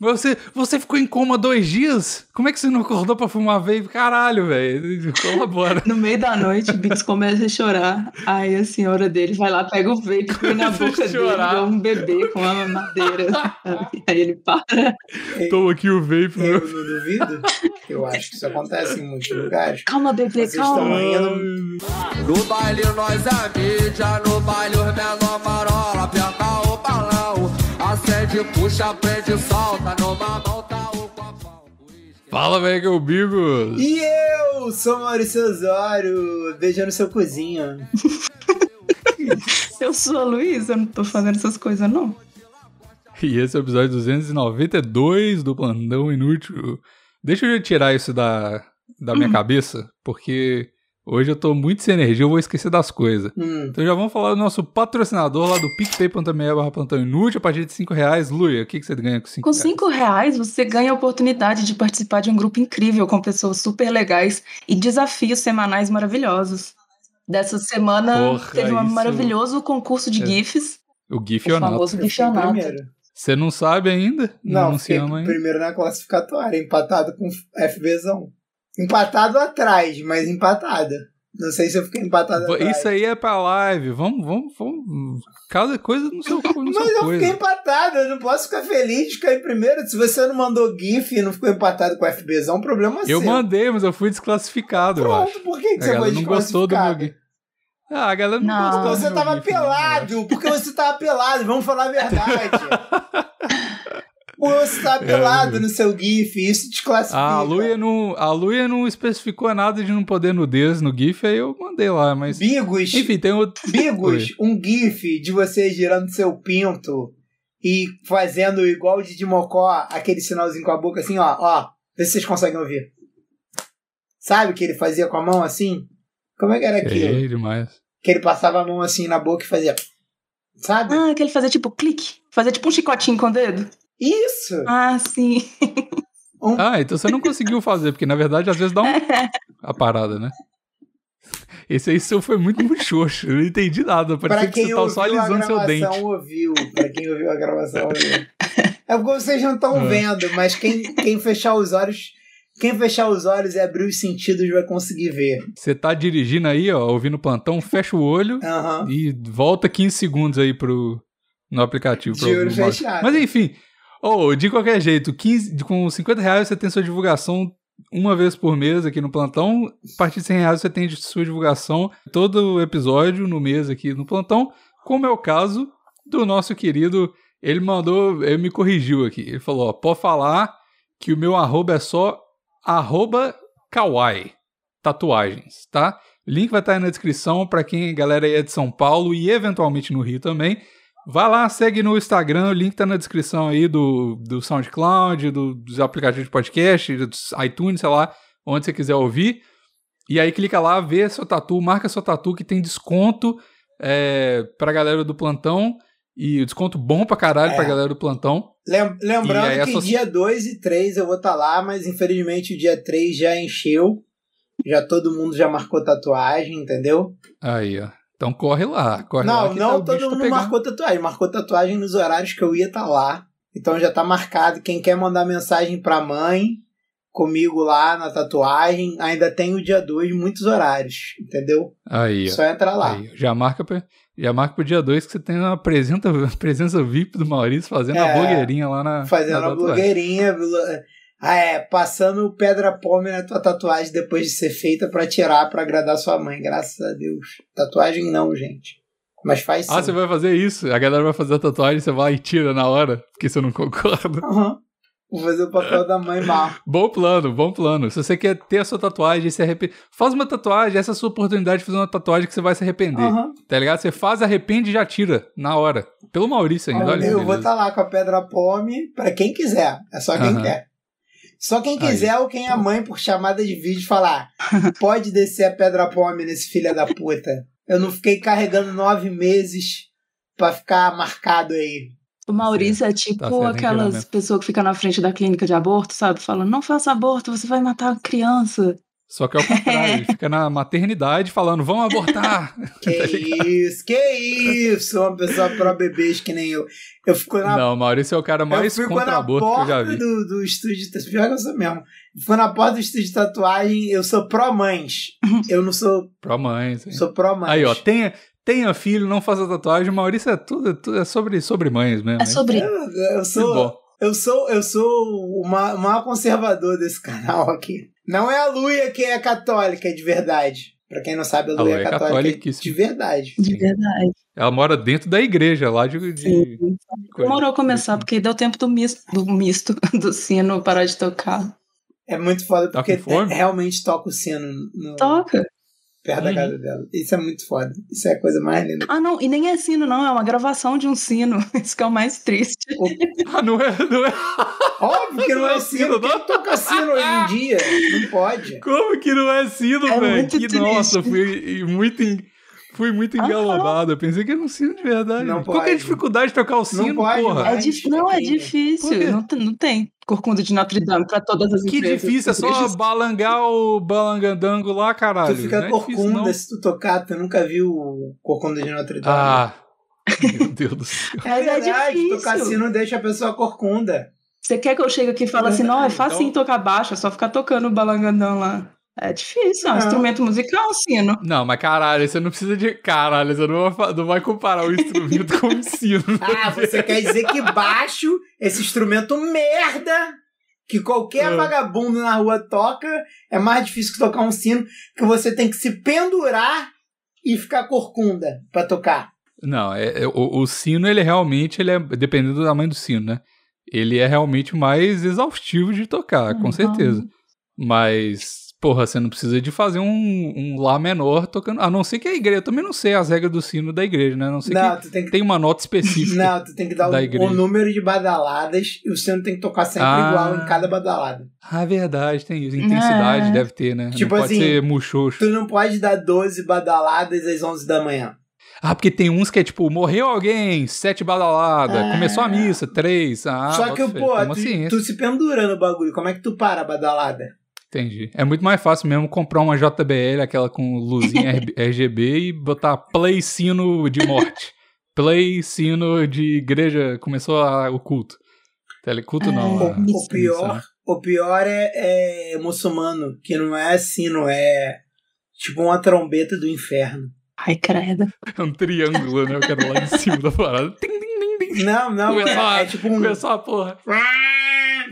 Você, você ficou em coma dois dias? Como é que você não acordou pra fumar vape? Caralho, velho. Colabora. No meio da noite, o Bix começa a chorar. Aí a senhora dele vai lá, pega o vape, põe na boca dele, igual um bebê com uma madeira. Aí ele para. Toma aqui o vape. Eu não duvido. Eu acho que isso acontece em muitos lugares. Calma, bebê, Vocês estão calma. indo. No baile nós é mídia, no baile os menor marola, acende, puxa, prende, solta, numa mão tá o copão. Fala, velho, que é Bigos. E eu sou Maurício Osório, beijando seu cozinho. Eu sou a Luísa, eu não tô fazendo essas coisas, não. E esse é o episódio 292 do Plantão Inútil. Deixa eu tirar isso da, da minha cabeça, porque hoje eu tô muito sem energia, eu vou esquecer das coisas. Hum, Então já vamos falar do nosso patrocinador lá do picpay.me barra plantão inútil a partir de 5 reais. Luia, o que, que você ganha com 5 Com reais? 5 reais, você ganha a oportunidade de participar de um grupo incrível com pessoas super legais e desafios semanais maravilhosos. Dessa semana Porra, teve um isso- maravilhoso concurso de É. GIFs, O o Gifionato. famoso GIFionato. primeiro. Você não sabe ainda? Não, Não, se ama ainda? primeiro na classificatória, empatado com FBzão. Empatado atrás, mas empatado. Não sei se eu fiquei empatado atrás. Isso aí é pra live. Vamos, vamos, vamos. Cada coisa no seu, no Mas seu eu coisa. fiquei empatado, eu não posso ficar feliz de ficar em primeiro. Se você não mandou GIF e não ficou empatado com o FBzão, um problema Eu seu. mandei, mas eu fui desclassificado, eu acho. Pronto, por que, que você foi galera não gostou do meu desclassificado? GIF. Ah, a galera não, Não. gostou. Você tava GIF, não, eu acho. pelado, porque você tava pelado, vamos falar a verdade. Porque você tava pelado É. no seu GIF, isso desclassifica. A Luia, não, a Luia não especificou nada de não poder nudez no GIF, aí eu mandei lá, mas. Bigos, Enfim, tem outro. Bigos, um GIF de você girando seu pinto e fazendo igual o de Mocó, aquele sinalzinho com a boca assim, ó, ó. Vê se vocês conseguem ouvir. Sabe o que ele fazia com a mão assim? Como é que era aquilo? É demais. Que ele passava a mão assim na boca e fazia. Sabe? Ah, que ele fazia tipo clique, fazia tipo um chicotinho com o dedo. Isso! Ah, sim. Ah, então você não conseguiu fazer, porque na verdade às vezes dá um. a parada, né? Esse aí seu foi muito muito xoxo. Eu não entendi nada. Pra Parecia que você tava ouviu só alisando seu gravação, dente. ouviu. Pra quem ouviu a gravação, ouviu. É porque vocês não estão É. vendo, mas quem, quem fechar os olhos. Quem fechar os olhos e abrir os sentidos vai conseguir ver. Você tá dirigindo aí, ó, ouvindo o plantão, fecha o olho Aham. e volta 15 segundos aí pro, no aplicativo. De pra ouvir olho o áudio. fechado. Mas enfim, oh, de qualquer jeito, 15, com 50 reais você tem sua divulgação uma vez por mês aqui no plantão. A partir de 100 reais você tem sua divulgação todo episódio no mês aqui no plantão, como é o caso do nosso querido. Ele mandou, ele me corrigiu aqui. Ele falou: ó, pode falar que o meu arroba é só arroba kawaii tatuagens, tá? O link vai estar aí na descrição para quem, galera aí é de São Paulo e eventualmente no Rio também. Vai lá, segue no Instagram, o link tá na descrição aí do, do SoundCloud, do, dos aplicativos de podcast, dos iTunes, sei lá, onde você quiser ouvir. E aí clica lá, vê seu tatu, marca seu tatu que tem desconto é, pra galera do plantão. E desconto bom pra caralho É. pra galera do plantão. Lem- Lembrando que essa- dia 2 e 3 eu vou estar lá, mas infelizmente o dia 3 já encheu. Já todo mundo já marcou tatuagem, entendeu? Aí, ó. Então corre lá, corre lá. não, que não tá- todo tá mundo pegando. marcou tatuagem. Marcou tatuagem nos horários que eu ia estar lá. Então já tá marcado. Quem quer mandar mensagem pra mãe, comigo lá na tatuagem, ainda tem o dia 2, muitos horários, entendeu? Aí. Só entra lá. Aí, já marca pra, já marca pro dia 2 que você tem uma presença, presença VIP do Maurício fazendo a É, blogueirinha lá na. Fazendo na a blogueirinha. Ah, é, passando pedra pome na tua tatuagem depois de ser feita pra tirar, pra agradar sua mãe. Graças a Deus. Tatuagem não, gente. Mas faz sim. Ah, você vai fazer isso? A galera vai fazer a tatuagem, você vai e tira na hora, porque você não concorda. Aham. Vou fazer o papel da mãe mal. Bom plano, bom plano. Se você quer ter a sua tatuagem e se arrepender, faz uma tatuagem, essa é a sua oportunidade de fazer uma tatuagem que você vai se arrepender. Aham. Tá ligado? Você faz, arrepende e já tira na hora. Pelo Maurício ainda, olha. eu vou beleza. estar lá com a pedra pome pra quem quiser. É só quem Aham. quer. Só quem Aí. quiser ou quem a mãe, por chamada de vídeo, falar: pode descer a pedra pome nesse filho da puta. Eu não fiquei carregando nove meses pra ficar marcado aí. O Maurício é tipo Tá aquelas pessoas que ficam na frente da clínica de aborto, sabe? Falando, não faça aborto, você vai matar a criança. Só que é o contrário, ele fica na maternidade falando, vamos abortar. Que isso, que isso, uma pessoa pró bebês que nem eu. Eu fico na Não, Maurício é o cara mais contra na aborto que eu já porta vi. do, do estúdio de tatuagem. Pior que eu sou mesmo. Fui na porta do estúdio de tatuagem, eu sou pró-mães. Eu não sou, Pra mães. hein? sou pró-mães. Aí, ó, tenha, tenha filho, não faça tatuagem. Maurício é tudo, tudo é sobre, sobre mães mesmo. É sobre. Eu, eu sou, eu sou, eu sou o maior conservador desse canal aqui. Não é a Luia que é católica de verdade. Pra quem não sabe, a A Luia é é católica de verdade. De verdade. Ela mora dentro da igreja lá de. de. Demorou a começar, porque deu tempo do misto, do misto, do sino parar de tocar. É muito foda Tá porque fome? realmente toca o sino no, Toca. Perto da Uhum. casa dela. Isso é muito foda. Isso é a coisa mais linda. Ah, não, e nem é sino, não, é uma gravação de um sino. Isso que é o mais triste. Ah, não é, não é. Óbvio que não Não é é sino. sino, Quem toca sino hoje em dia? Não pode. Como que não é sino, É velho? Que triste. nossa, fui muito, fui muito engalobado. Eu pensei que era um sino de verdade. Não Qual que é a dificuldade de tocar o sino, pode, porra? não É dif... Não, é difícil. Não, tem- não tem corcunda de Notre Dame pra todas as Que empresas. difícil, é só Igrejas. balangar o balangandango lá, caralho. Tu fica não é difícil, corcunda não. se tu tocar. Tu nunca viu o corcunda de Notre Dame? Ah, meu Deus do céu. é Mas é verdade. difícil. Tocar sino deixa a pessoa corcunda. Você quer que eu chegue aqui e fale assim, não, é fácil Então- tocar baixo, é só ficar tocando o balangandão lá. É difícil, é um Não. instrumento musical, sino. Não, mas caralho, você não precisa de. Caralho, você não vai, não vai comparar o instrumento com o sino. Ah, você quer dizer que baixo, esse instrumento merda, que qualquer Ah. vagabundo na rua toca, é mais difícil que tocar um sino, que você tem que se pendurar e ficar corcunda pra tocar. Não, é, é- o, o sino, ele realmente, ele é, dependendo do tamanho do sino, né? Ele é realmente mais exaustivo de tocar, com Uhum. certeza. Mas, porra, você não precisa de fazer um, um Lá menor tocando. A não ser que a igreja. Eu também não sei as regras do sino da igreja, né? A não ser Não, que tu tem que tem uma nota específica. Não, tu tem que dar da o, número de badaladas e o sino tem que tocar sempre Ah. igual em cada badalada. Ah, verdade, tem isso. Intensidade É. deve ter, né? Tipo não pode assim, ser muxoxo. Tu não pode dar 12 badaladas às 11 da manhã. Ah, porque tem uns que é tipo, morreu alguém, sete badaladas, Ah. começou a missa, três. Ah, Só que, pô, tu, ciência. tu se pendura no bagulho. Como é que tu para a badalada? Entendi. É muito mais fácil mesmo comprar uma JBL, aquela com luzinha RGB, e botar play sino de morte. play sino de igreja, começou a- o culto. Teleculto não. É, a O pior, né? o pior é, é muçulmano, que não é sino, é tipo uma trombeta do inferno. Ai, credo. É um triângulo, né? Eu quero lá em cima da parada. Não, não, Começou a- é, é tipo um. Começou a porra.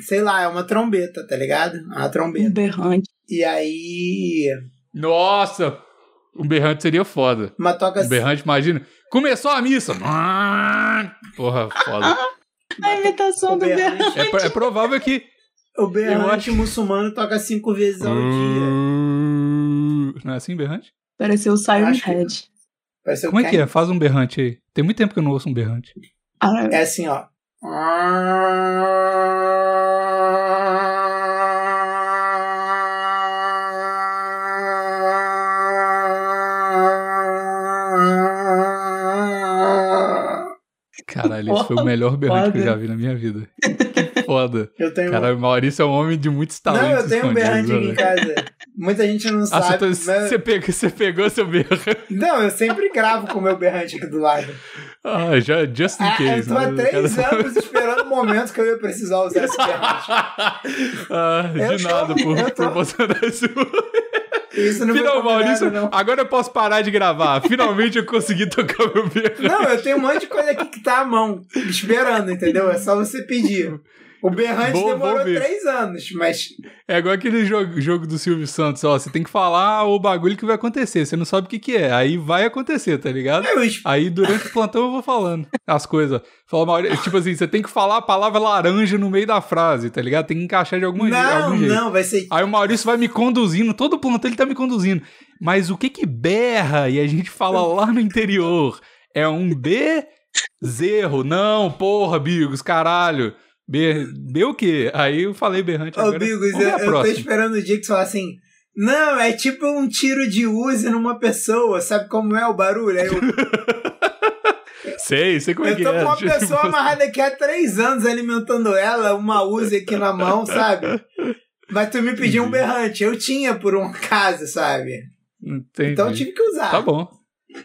Sei lá, é uma trombeta, tá ligado? É uma Um trombeta. berrante. E aí. Nossa! Um berrante seria foda. Mas toca Um berrante, imagina. Começou a missa. Porra, foda. A imitação do berrante. berrante, É, é provável que. o Eu berrante acho- muçulmano toca cinco vezes ao dia. Não é assim, berrante? Pareceu o Siren Acho que- Head. Parece Como é que é? Faz um berrante aí. Tem muito tempo que eu não ouço um berrante. Ah, É assim, ó. Caralho, esse foi o melhor berrante que eu já vi na minha vida. Que foda. Eu tenho. Cara, o Maurício é um homem de muitos talentos não, eu tenho um berrante aqui em né? casa. Muita gente não Ah, sabe. tá- mas- você pegou, você pegou seu berrante. Não, eu sempre gravo com o meu berrante aqui do lado. Ah, já, just in Ah, eu tô há né? três anos esperando o momento que eu ia precisar usar esse berrante. ah, Eu de tô- nada por eu tô- proporcionar isso. Não Final, Maurício, não. agora eu posso parar de gravar. Finalmente eu consegui tocar meu berrante. Não, eu tenho um monte de coisa aqui que tá à mão, esperando, entendeu? É só você pedir. O berrante demorou três anos, mas É igual aquele jogo, jogo do Silvio Santos, ó. Você tem que falar o bagulho que vai acontecer. Você não sabe o que, que é. Aí vai acontecer, tá ligado? eu es- Aí durante o plantão eu vou falando as coisas. Fala, tipo assim, você tem que falar a palavra laranja no meio da frase, tá ligado? Tem que encaixar de alguma Não, algum jeito. não, vai ser. Aí o Maurício vai me conduzindo, todo o plantão ele tá me conduzindo. Mas o que que berra e a gente fala lá no interior? É um B zerro. Não, porra, Bigos, caralho. B, B o quê? Aí eu falei berrante Ô, agora. Bigos, Vamos eu, eu tô esperando o dia que você fala assim. Não, é tipo um tiro de Uzi numa pessoa, sabe como é o barulho? Aí eu, Sei, sei como é eu que tô é. com uma Tipo, pessoa amarrada aqui há três anos alimentando ela, uma Uzi aqui na mão, sabe? Mas tu me pediu um berrante. Eu tinha por um acaso, sabe? Entendi. Então eu tive que usar. Tá bom.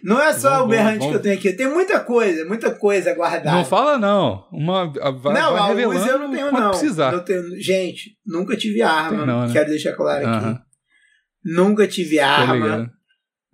Não é só Vamos- o berrante vamos- que eu tenho aqui. Tem muita coisa, muita coisa guardada. Não fala não. Uma, vai, não, vai revelando eu não tenho, não. precisar. Não tenho- Gente, nunca tive arma. Tem não, né? Quero deixar claro aqui. Nunca tive tô arma. ligado.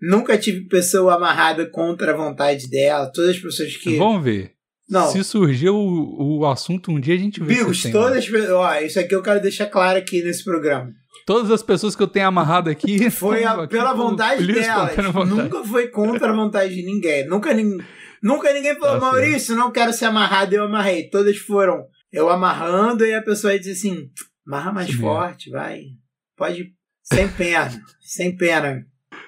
Nunca tive pessoa amarrada contra a vontade dela. Todas as pessoas que. Vamos ver. Não. Se surgir o, o assunto um dia, a gente vê Bigos, todas. Ó, isso aqui eu quero deixar claro aqui nesse programa. Todas as pessoas que eu tenho amarrado aqui... Foi a- aqui pela vontade delas. vontade. Nunca foi contra a vontade de ninguém. Nunca, nin- nunca ninguém falou, Tá. Maurício, não quero ser amarrado, eu amarrei. Todas foram eu amarrando e a pessoa dizer assim: amarra mais Isso forte, vai. Pode. Sem pena. sem pena.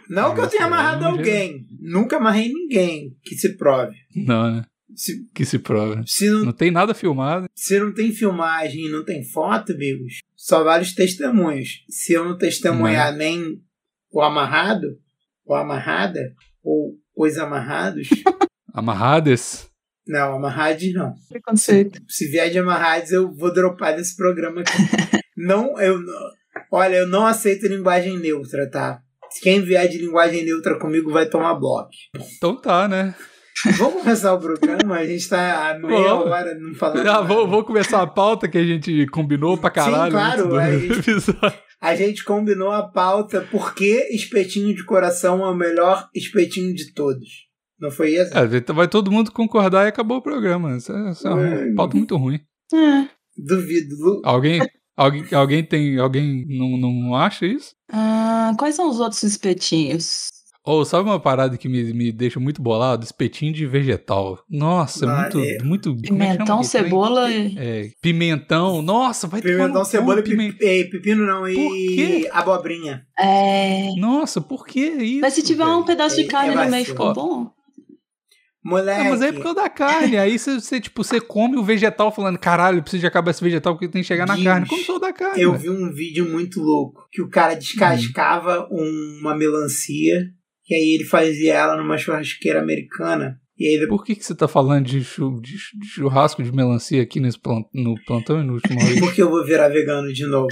Não que eu tenha aí amarrado alguém. Nunca amarrei ninguém que se prove. Não, né? Se, Que se prova. se, não, Não tem nada filmado. se não tem filmagem, não tem foto, amigos, só vale os testemunhos. Se eu não testemunhar nem o amarrado, ou amarrada, ou os amarrados, Amarradas. não, amarrados não. Preconceito. Se vier de amarrados, eu vou dropar desse programa aqui. não, eu não- Olha, eu não aceito linguagem neutra, tá? Quem vier de linguagem neutra comigo vai tomar bloco. Então tá, né? Vamos começar o programa? A gente tá a meia Vamos. hora não falando. Ah, nada. vou, vou começar a pauta que a gente combinou pra caralho claro, antes do a gente- episódio. A gente combinou a pauta porque espetinho de coração é o melhor espetinho de todos. Não foi isso? É, vai todo mundo concordar e acabou o programa. Isso é, isso é uma Hum. pauta muito ruim. É. Duvido. Lu- Alguém, alguém, alguém tem. Alguém não, não acha isso? Ah, quais são os outros espetinhos? Ou sabe uma parada que me, me deixa muito bolado? Espetinho de vegetal. Nossa, Ah, muito. é. muito é Pimentão, cebola e. É, pimentão. Nossa, vai tomar Pimentão, cebola e pimen- pi- e pepino não, Por e quê? abobrinha. É. Nossa, por que isso? Mas se tiver um pedaço de É- carne é no meio, ficou bom? Moleque. É, mas é por causa da carne. Aí você, você, tipo, você come o vegetal falando, caralho, preciso de acabar esse vegetal porque tem que chegar na Diz, carne. Como sou da carne? Eu vi um vídeo muito louco que o cara descascava Hum. uma melancia e aí ele fazia ela numa churrasqueira americana. E aí. Por que, que você tá falando de, chu- de chu- de churrasco de melancia aqui nesse plan- no plantão e no último? Porque eu vou virar vegano de novo.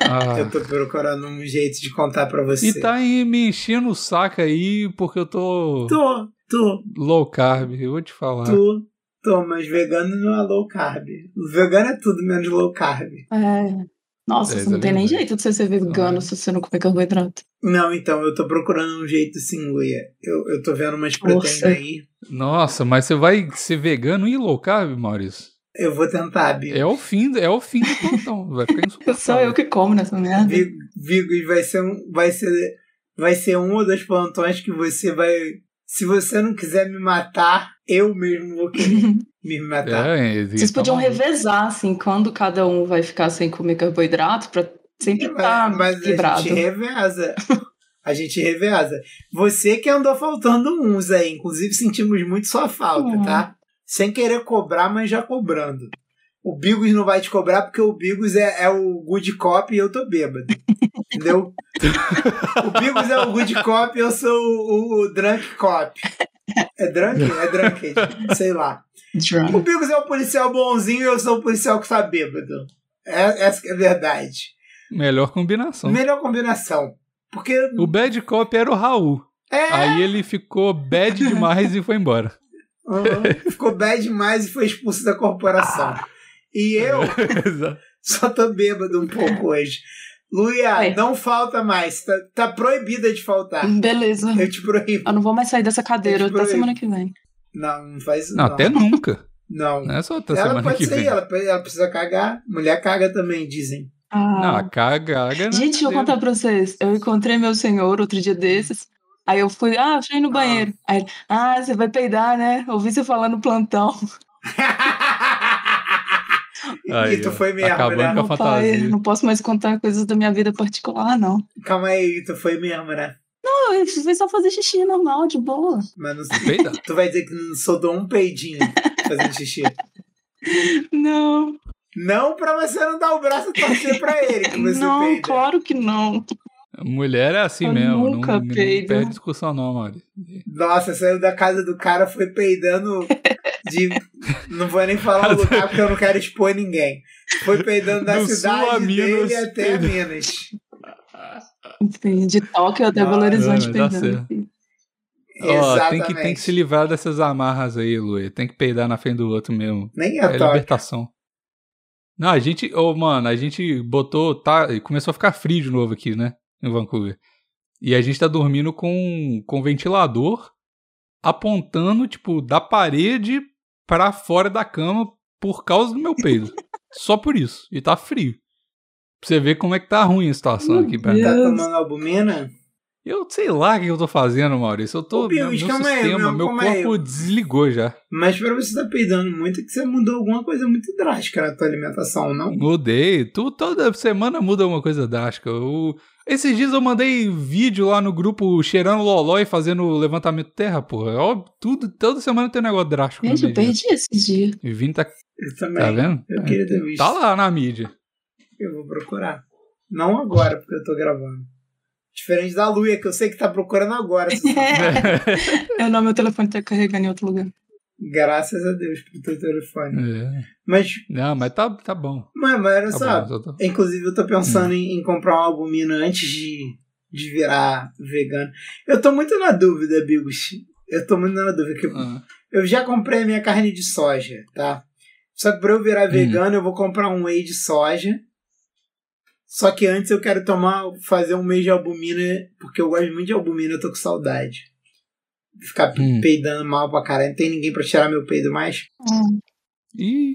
Ah, Eu tô procurando um jeito de contar pra você. e tá aí me enchendo o saco aí porque eu tô Tô, tô, low carb, eu vou te falar. tô, tô, mas vegano não é low carb. Vegano é tudo menos low carb. É. Nossa, É, você não tem nem jeito de você ser vegano é. se você não comer carboidrato. Não, então, eu tô procurando um jeito sim, Luia. Eu, eu tô vendo umas proteínas aí. Nossa, mas você vai ser vegano e low carb, Maurício? Eu vou tentar, Bigo. É o fim, é o fim do plantão. Vai ficar insuportável. Só eu que como nessa merda. Vigo, Vigo, vai ser um. Vai ser, vai ser um ou dois plantões que você vai. Se você não quiser me matar, eu mesmo vou querer me matar. É, Vocês tá podiam revezar, assim, quando cada um vai ficar sem comer carboidrato, pra sempre estar mas mas a gente reveza. A gente reveza. Você que andou faltando uns aí. Inclusive, sentimos muito sua falta, Uhum. tá? Sem querer cobrar, mas já cobrando. O Bigos não vai te cobrar porque o Bigos é, é o good cop e eu tô bêbado. Entendeu? o Bigos é o good cop e eu sou o, o drunk cop. É drunk? É drunk, sei lá. Drunk. O Bigos é o policial bonzinho e eu sou o policial que tá bêbado. É, essa que é a verdade. Melhor combinação. Melhor combinação. Porque. O bad cop era o Raul. É, Aí ele ficou bad demais e foi embora. uhum, ficou bad demais e foi expulso da corporação. E eu só tô bêbado um pouco hoje. Luia, Oi. não falta mais. Tá, tá proibida de faltar. Beleza. Eu te proíbo. Eu não vou mais sair dessa cadeira Eu até semana que vem. Não, não faz isso. Não, Não, até nunca. Não. Não é só até Ela semana pode que sair, vem. ela, ela precisa cagar. Mulher caga também, dizem. Não, Ah. a caga, caga na Gente, deixa eu contar pra vocês. Eu encontrei meu senhor outro dia desses. Aí eu fui, ah, fui no banheiro. Aí ele, ah, você vai peidar, né? Ouvi você falando no plantão. Aí, e tu foi mesmo, né? com a Meu pai, não posso mais contar coisas da minha vida particular, não. Calma aí, tu foi mesmo, né? Não, eu fui só fazer xixi normal, de boa. Mas não Peida. Tu vai dizer que não soltou um peidinho fazendo xixi. Não, Não pra você não dar o braço e torcer pra ele que você não, peida. claro que não. Mulher é assim Eu mesmo. nunca não, não peido. perde discussão, não, Mari. Nossa, saiu da casa do cara, foi peidando de. Não vou nem falar o lugar porque eu não quero expor ninguém. Foi peidando da Do cidade a dele até peidando. Minas. Enfim, de Tóquio até Belo Horizonte filho. Ó, tem que, tem que se livrar dessas amarras aí, Luê. Tem que peidar na frente do outro mesmo. Nem É é toque. libertação. Não, a gente, ô, mano, a gente botou, tá, começou a ficar frio de novo aqui, né, em Vancouver. E a gente tá dormindo com, com ventilador apontando, tipo, da parede pra fora da cama por causa do meu peido. Só por isso. E tá frio. Pra você ver como é que tá ruim a situação Meu aqui pra Deus. Tá tomando albumina? Eu sei lá o que eu tô fazendo, Maurício. Eu tô. Ô, meu meu calma aí, sistema, meu, meu calma aí. corpo desligou já. Mas pra você tá peidando muito, é que você mudou alguma coisa muito drástica na tua alimentação, não? Mudei. Tu, toda semana muda uma coisa drástica. Eu- esses dias eu mandei vídeo lá no grupo cheirando loló e fazendo levantamento terra, porra. Óbvio, tudo, toda semana tem um negócio drástico Gente, eu perdi esses dias. E Vini tá, Eu também. tá vendo? Eu queria ter visto. Tá lá na mídia. Eu vou procurar. Não agora, porque eu tô gravando. Diferente da Luia, que eu sei que tá procurando agora. É, não, meu telefone tá carregando em outro lugar. Graças a Deus pro teu telefone. É. Mas, Não, mas tá, tá bom. mas, mas olha Tá só. bom, tô- Inclusive, eu tô pensando em, em comprar uma albumina antes de, de virar vegano. Eu tô muito na dúvida, Bigos. Eu tô muito na dúvida. Que eu, Ah, eu já comprei a minha carne de soja, tá? Só que pra eu virar Hum. vegano, eu vou comprar um whey de soja. Só que antes eu quero tomar, fazer um mês de albumina, porque eu gosto muito de albumina, eu tô com saudade. Ficar Hum. peidando mal pra caralho. Não tem ninguém pra tirar meu peido mais. Ih,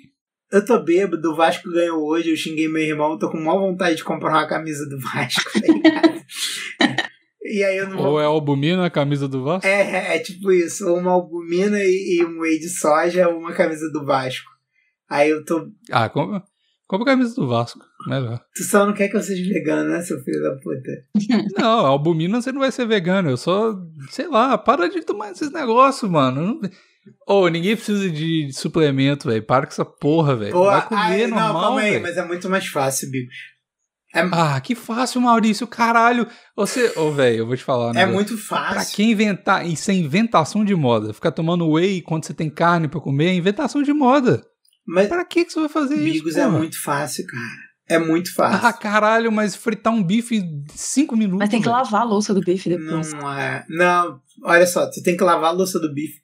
Eu tô bêbado, o Vasco ganhou hoje, eu xinguei meu irmão, tô com maior vontade de comprar uma camisa do Vasco, tá ligado? e aí eu não vou. ou é albumina a camisa do Vasco? É, é, é tipo isso, ou uma albumina e, e um whey de soja, ou uma camisa do Vasco. Aí eu tô. Ah, compra, compra a camisa do Vasco. Melhor. Tu só não quer que eu seja vegano, né, seu filho da puta? Não, albumina você não vai ser vegano. Eu só, sei lá, para de tomar esses negócios, mano. Não- Ô, ninguém precisa de suplemento, velho. Para com essa porra, velho. Vai comer ai, não, normal, calma aí, velho. mas é muito mais fácil, Bigos. É, Ah, que fácil, Maurício. Caralho. Você, ô, velho, eu vou te falar. né, é velho. muito Pra fácil. quem inventar, isso é inventação de moda. Ficar tomando whey quando você tem carne pra comer é inventação de moda. Mas, Pra que, que você vai fazer Bigos, isso? é porra? muito fácil, cara. É muito fácil. Ah, caralho, mas fritar um bife em cinco minutos. Mas tem que lavar a louça do bife depois. Não é. Não, olha só, tu tem que lavar a louça do bife.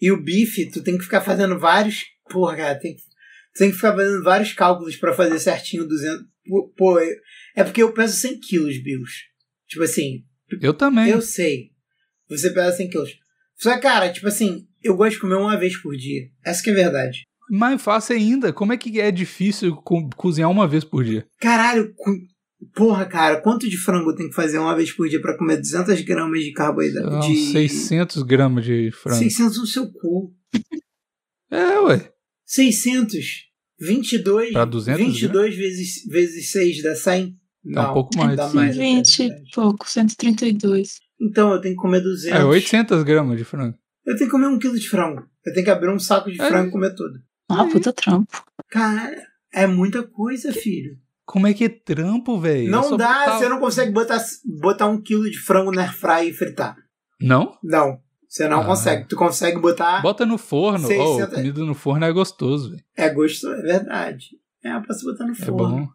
E o bife, tu tem que ficar fazendo vários. Porra, cara, tem que, tu tem que ficar fazendo vários cálculos pra fazer certinho 200. Pô, eu- é porque eu peso 100 quilos, Bills. Tipo assim, Eu também. eu sei. Você pesa 100 quilos. Só que, cara, tipo assim, eu gosto de comer uma vez por dia. Essa que é a verdade. Mais fácil ainda. Como é que é difícil co- cozinhar uma vez por dia? Caralho, porra, cara, quanto de frango eu tenho que fazer uma vez por dia pra comer 200 gramas de carboidrato? De 600 gramas de frango. 600 no seu cu. É, ué. 600. 22. Pra 200 22 vezes, vezes 6 dá 100? Dá um pouco mais. Dá mais. é 20 e pouco, 132. Então eu tenho que comer 200. É 800 gramas de frango. Eu tenho que comer um quilo de frango. Eu tenho que abrir um saco de É. frango e comer tudo. Ah, puta trampo. Cara, é muita coisa, filho. Como é que é trampo, velho? É Não dá, botar- você não consegue botar, botar um quilo de frango na airfryer e fritar. Não? Não, você não Ah. consegue. Tu consegue botar. Bota no forno. Ó, 600 comida no forno é gostoso, velho. É gostoso, é verdade. É, eu posso botar no É forno. bom.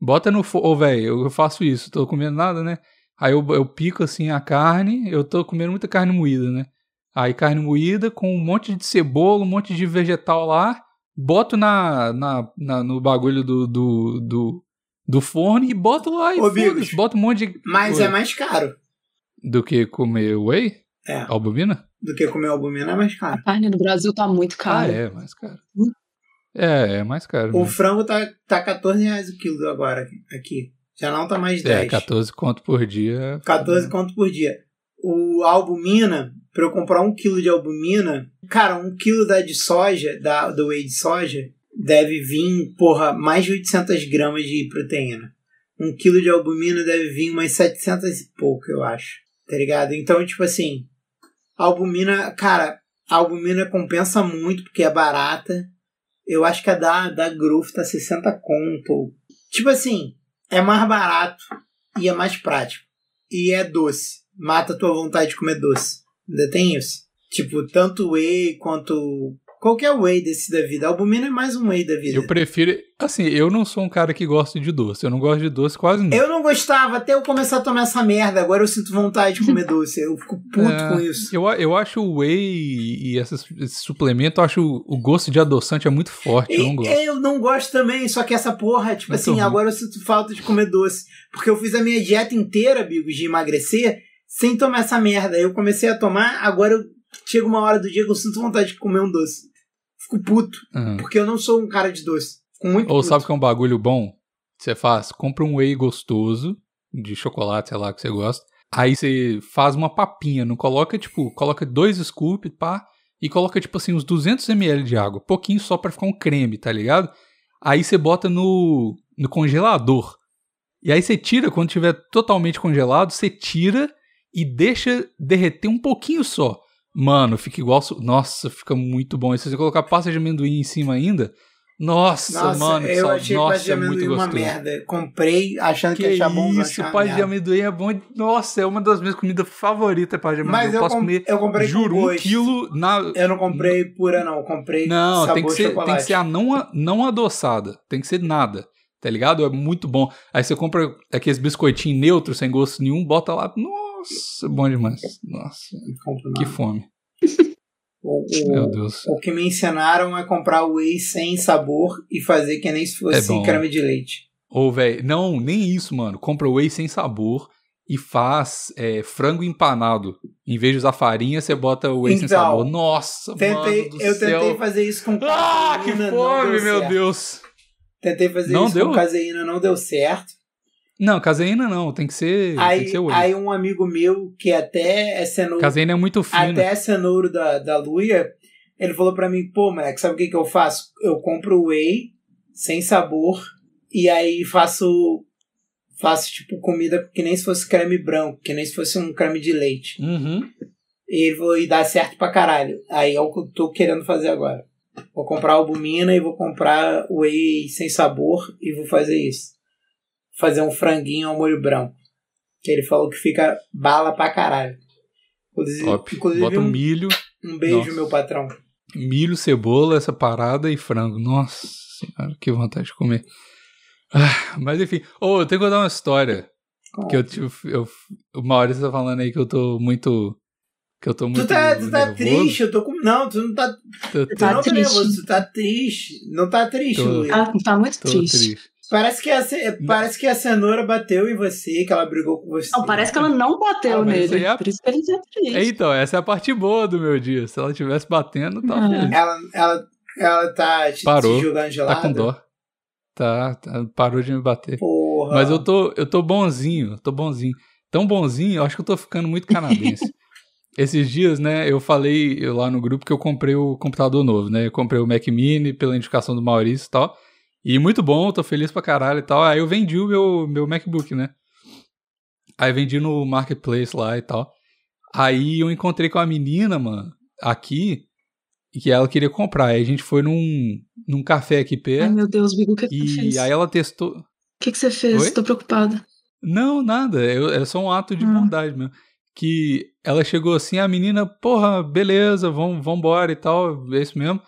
Bota no forno. Ô, velho, eu faço isso. Tô comendo nada, né? Aí eu, eu pico assim a carne. Eu tô comendo muita carne moída, né? Aí carne moída com um monte de cebola, um monte de vegetal lá. Boto na, na, na- no bagulho do, do, do, do forno e boto lá e Ô. Bigos, Bota um monte de. Mas Oi. é mais caro. Do que comer whey? É. Albumina? Do que comer albumina é mais A caro. carne no Brasil tá muito Ah, cara. é, mais caro. Hum. É, é mais caro. O mesmo. frango tá, tá 14 reais o quilo agora aqui. Já não tá mais É, 10. 14 conto por dia. 14 conto por dia. O a albumina, pra eu comprar um quilo de albumina, cara, um quilo da de soja, da, do whey de soja, deve vir, porra, mais de 800 gramas de proteína. Um quilo de albumina deve vir umas 700 e pouco, eu acho. Tá ligado? Então, tipo assim, albumina, cara, a albumina compensa muito porque é barata. Eu acho que a da, da Growth tá 60 conto. Tipo assim, é mais barato e é mais prático. E é doce. Mata a tua vontade de comer doce. Ainda tem isso. Tipo, tanto whey quanto Qualquer whey desse da vida. Albumina é mais um whey da vida. Eu prefiro. Assim, eu não sou um cara que gosta de doce. Eu não gosto de doce quase nunca. Eu não gostava até eu começar a tomar essa merda. Agora eu sinto vontade de comer doce. Eu fico puto É, com isso. Eu, eu acho o whey e esses, esse suplemento, eu acho o, o gosto de adoçante é muito forte. Eu não E- gosto. Eu não gosto também, só que essa porra, tipo assim, agora eu sinto falta de comer doce. Porque eu fiz a minha dieta inteira, Bigos, de emagrecer, sem tomar essa merda. Eu comecei a tomar, agora eu chega uma hora do dia que eu sinto vontade de comer um doce. Fico puto, Aham. porque eu não sou um cara de doce. Fico muito Ou puto. sabe que é um bagulho bom? Você faz? Compra um whey gostoso, de chocolate, sei lá, que você gosta. Aí você faz uma papinha, não coloca, tipo, coloca dois scoop, pá, e coloca, tipo assim, uns 200ml de água. Pouquinho só pra ficar um creme, tá ligado? Aí você bota no, no congelador. E aí você tira, quando tiver totalmente congelado, você tira e deixa derreter um pouquinho só. Mano, fica igual. Nossa, fica muito bom. E se você colocar pasta de amendoim em cima ainda. Nossa, Nossa, mano, eu achei nossa, pasta de é muito uma gostoso. merda. Comprei achando que, Que ia achar bom, isso, pasta de amendoim é bom. Nossa, é uma das minhas comidas favoritas, pasta de amendoim. Mas eu eu, posso com- comer, eu comprei juro, um quilo na. Eu não comprei pura, não. Eu comprei Não, sabor tem que, ser, tem que ser a não, não adoçada. Tem que ser nada. Tá ligado? É muito bom. Aí você compra aqueles biscoitinhos neutros, sem gosto nenhum, bota lá. Nossa, bom demais. Nossa, que fome. O, o- Meu Deus. o que me ensinaram é comprar whey sem sabor e fazer que nem se É fosse bom. creme de leite. Ô, velho, não, nem isso, mano. Compra whey sem sabor e faz é, frango empanado. Em vez de usar farinha, você bota whey sem Então, sabor. Nossa, Tentei, mano do eu céu. tentei fazer isso com Ah, que caseína, não fome, meu certo. Deus. Tentei fazer Não isso deu? com caseína, não deu certo. Não, caseína não, tem que ser, tem que Aí, ser whey. aí um amigo meu, que até é cenouro, Caseína é muito fina. até é cenouro da, da Luia, ele falou pra mim, pô, moleque, sabe o que, que eu faço? Eu compro whey sem sabor e aí faço faço tipo comida que nem se fosse creme branco, que nem se fosse um creme de leite. Uhum. E ele falou, e dá certo pra caralho. Aí é o que eu tô querendo fazer agora. Vou comprar albumina e vou comprar whey sem sabor e vou fazer isso. Fazer um franguinho ao molho branco. Que ele falou que fica bala pra caralho. Inclusive, Top. inclusive Bota um, milho, um beijo, Nossa. meu patrão. milho, cebola, essa parada e frango. Nossa senhora, que vontade de comer. Ah, mas enfim, ô, eu tenho que contar uma história. Que eu tive. Eu, o Maurício tá falando aí que eu tô muito. Que eu tô muito. Tu tá, tu tá triste, eu tô com. Não, tu não tá. Tô, Tu Tá não tá triste. nervoso, tu tá triste. Não tá triste, Tô. Luiz. Ah, tá muito tô triste. triste. Parece que, a, ce- parece que a cenoura bateu em você, que ela brigou com você. Não, parece que ela não bateu Ah, nele. é- Por isso que ele tá triste. É, então, essa é a parte boa do meu dia. Se ela tivesse batendo, tá Ah. feliz. Ela, ela, ela tá te, Parou. te jogando gelada. Tá com dó. Tá, tá, parou de me bater. Porra. Mas eu tô, eu tô bonzinho, tô bonzinho. Tão bonzinho, eu acho que eu tô ficando muito canadense. Esses dias, né, eu falei eu lá no grupo que eu comprei o computador novo, né? Eu comprei o Mac Mini pela indicação do Maurício e tal. E muito bom, tô feliz pra caralho e tal. Aí eu vendi o meu, meu MacBook, né? Aí vendi no Marketplace lá e tal. Aí eu encontrei com a menina, mano, aqui, que ela queria comprar. Aí a gente foi num, num café aqui Ai, perto. meu Deus, Bigo, o que, que você E fez? aí ela testou. O que, que você fez? Oi? Tô preocupada. Não, nada. eu- É só um ato de Hum. bondade mesmo. Que ela chegou assim, a menina, porra, beleza, vamos embora e tal, é isso mesmo.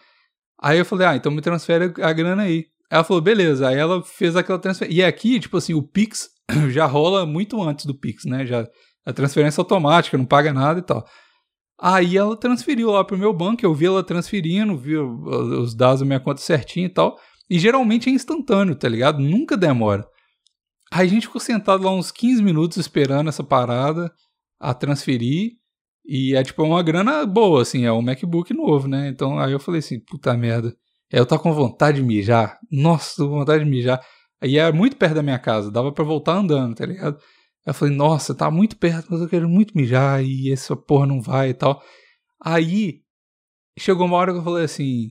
Aí eu falei, ah, então me transfere a grana aí. Ela falou, beleza. Aí ela fez aquela transferência. E aqui, tipo assim, o Pix já rola muito antes do Pix, né? Já, a transferência automática, não paga nada e tal. Aí ela transferiu lá pro meu banco, eu vi ela transferindo, vi os dados da minha conta certinho e tal. E geralmente é instantâneo, tá ligado? Nunca demora. Aí a gente ficou sentado lá uns 15 minutos esperando essa parada a transferir. E é tipo uma grana boa, assim, é um MacBook novo, né? Então aí eu falei assim, puta merda. É, Eu tava com vontade de mijar. Nossa, tô com vontade de mijar. Aí era muito perto da minha casa, dava pra voltar andando, tá ligado? Eu falei, nossa, tá muito perto, mas eu quero muito mijar e essa porra não vai e tal. Aí chegou uma hora que eu falei assim: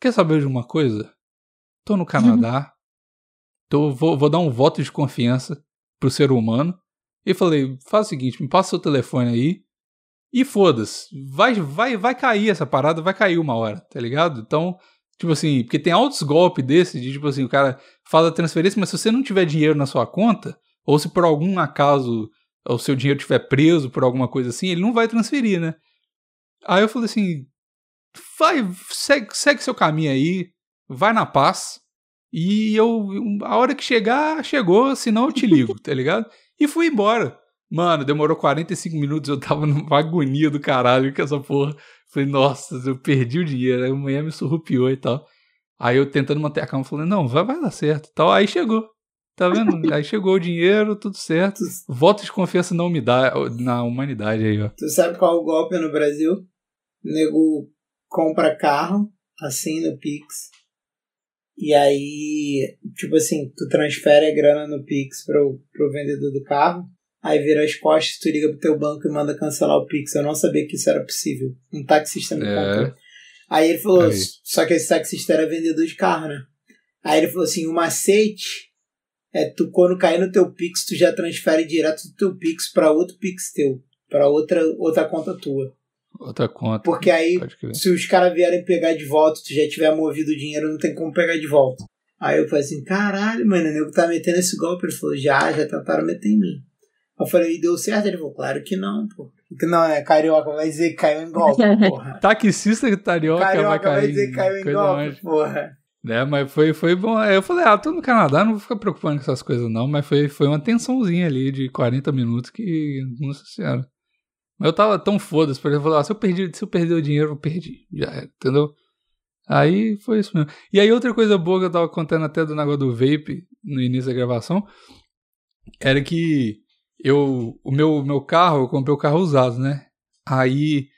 quer saber de uma coisa? Tô no Canadá, tô, vou, vou dar um voto de confiança pro ser humano. E falei, faz o seguinte, me passa seu telefone aí. E foda-se, vai, vai, vai cair essa parada, vai cair uma hora, tá ligado? Então, tipo assim, porque tem altos golpes desse, de tipo assim, o cara fala a transferência, mas se você não tiver dinheiro na sua conta, ou se por algum acaso o seu dinheiro estiver preso por alguma coisa assim, ele não vai transferir, né? Aí eu falei assim, vai, segue, segue seu caminho aí, vai na paz. E eu, a hora que chegar, chegou, senão eu te ligo, tá ligado? E fui embora. Mano, demorou 45 minutos, eu tava numa agonia do caralho com essa porra. Falei, nossa, eu perdi o dinheiro. Aí a mulher me surrupiou e tal. Aí eu tentando manter a calma, falei, não, vai, vai dar certo e tal. Aí chegou. Tá vendo? aí chegou o dinheiro, tudo certo. Voto de confiança na, umidade, na humanidade aí, ó. Tu sabe qual é o golpe no Brasil? O nego compra carro, assim no Pix. E aí, tipo assim, tu transfere a grana no Pix pro, pro vendedor do carro. Aí vira as costas, tu liga pro teu banco e manda cancelar o Pix. Eu não sabia que isso era possível. Um taxista me É. comprou. Aí ele falou, Aí. só que esse taxista era vendedor de carro, né? Aí ele falou assim, o macete é tu quando cair no teu Pix, tu já transfere direto do teu Pix pra outro Pix teu. Pra outra, outra conta tua. Outra conta. Porque aí, se os caras vierem pegar de volta, tu já tiver movido o dinheiro, não tem como pegar de volta. Aí eu falei assim, caralho, mano, o nego tá metendo esse golpe. Ele falou, já, já tentaram meter em mim. Eu falei, e deu certo? Ele falou, claro que não, pô. Que não, é carioca, vai dizer que caiu em golpe, porra. Taxista carioca, vai Carioca cair. vai dizer que caiu em golpe, mais- porra. né? Mas foi, foi bom. Aí Eu falei, ah, tô no Canadá, não vou ficar preocupando com essas coisas, não. Mas foi, foi uma tensãozinha ali de 40 minutos que. Nossa senhora. Mas eu tava tão foda-se, por exemplo, ah, se eu perdi, se eu perder o dinheiro, eu perdi. Já era, entendeu? Aí foi isso mesmo. E aí, outra coisa boa que eu tava contando até do negócio do vape no início da gravação era que eu, o meu, meu carro, eu comprei o carro usado, né? Aí,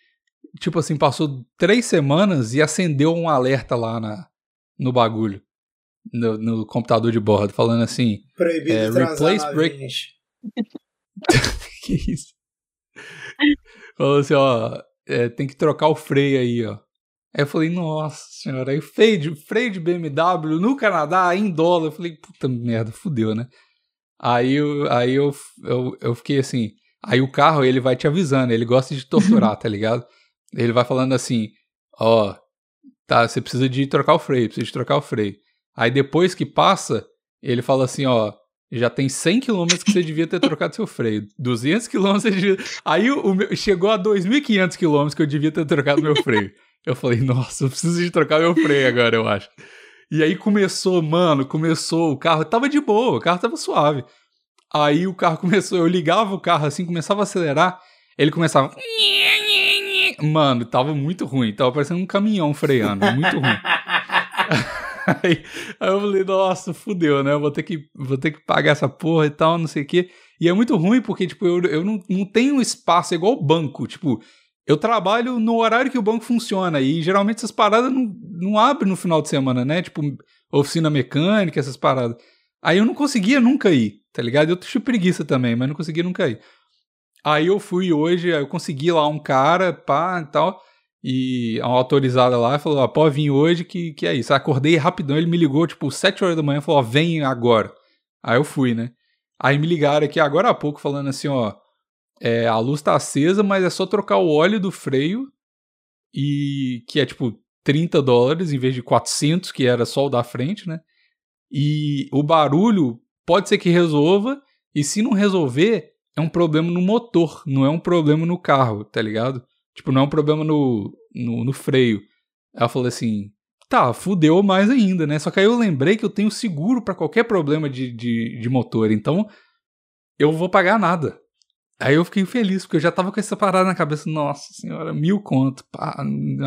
tipo assim, passou três semanas e acendeu um alerta lá na, no bagulho, no, no computador de bordo, falando assim: Proibido É, replace break- que isso? Falou assim: ó, é, tem que trocar o freio aí, ó. Aí eu falei: nossa senhora, aí freio de, freio de BMW no Canadá, em dólar. Eu falei: puta merda, fudeu, né? Aí, eu, aí eu, eu, eu fiquei assim. Aí o carro, ele vai te avisando, ele gosta de torturar, tá ligado? Ele vai falando assim: ó, tá, você precisa de trocar o freio, precisa de trocar o freio. Aí depois que passa, ele fala assim: ó, já tem 100 km que você devia ter trocado seu freio. 200 km você devia. Aí o meu, chegou a 2.500 km que eu devia ter trocado meu freio. Eu falei, nossa, eu preciso de trocar meu freio agora, eu acho. E aí começou, mano, começou, o carro tava de boa, o carro tava suave. Aí o carro começou, eu ligava o carro assim, começava a acelerar, ele começava. Mano, tava muito ruim, tava parecendo um caminhão freando, muito ruim. Aí, aí eu falei, nossa, fudeu, né? Eu vou ter que, vou ter que pagar essa porra e tal, não sei o quê. E é muito ruim porque, tipo, eu, eu não, não tenho espaço, é igual o banco. Tipo, eu trabalho no horário que o banco funciona e geralmente essas paradas não, não abrem no final de semana, né? Tipo, oficina mecânica, essas paradas. Aí eu não conseguia nunca ir, tá ligado? Eu tinha preguiça também, mas não conseguia nunca ir. Aí eu fui hoje, eu consegui lá um cara, pá e tal, e uma autorizada lá, falou, ó, pode vir hoje que, que é isso. Aí acordei rapidão, ele me ligou, tipo, 7 horas da manhã, falou, ó, vem agora. Aí eu fui, né? Aí me ligaram aqui agora há pouco, falando assim, ó, é, a luz tá acesa, mas é só trocar o óleo do freio, e que é tipo 30 dólares em vez de 400, que era só o da frente, né? E o barulho pode ser que resolva, e se não resolver, é um problema no motor, não é um problema no carro, tá ligado? Tipo, não é um problema no, no, no freio. Ela falou assim: tá, fudeu mais ainda, né? Só que aí eu lembrei que eu tenho seguro pra qualquer problema de, de, de motor, então eu vou pagar nada. Aí eu fiquei feliz, porque eu já tava com essa parada na cabeça, nossa senhora, mil conto, pá,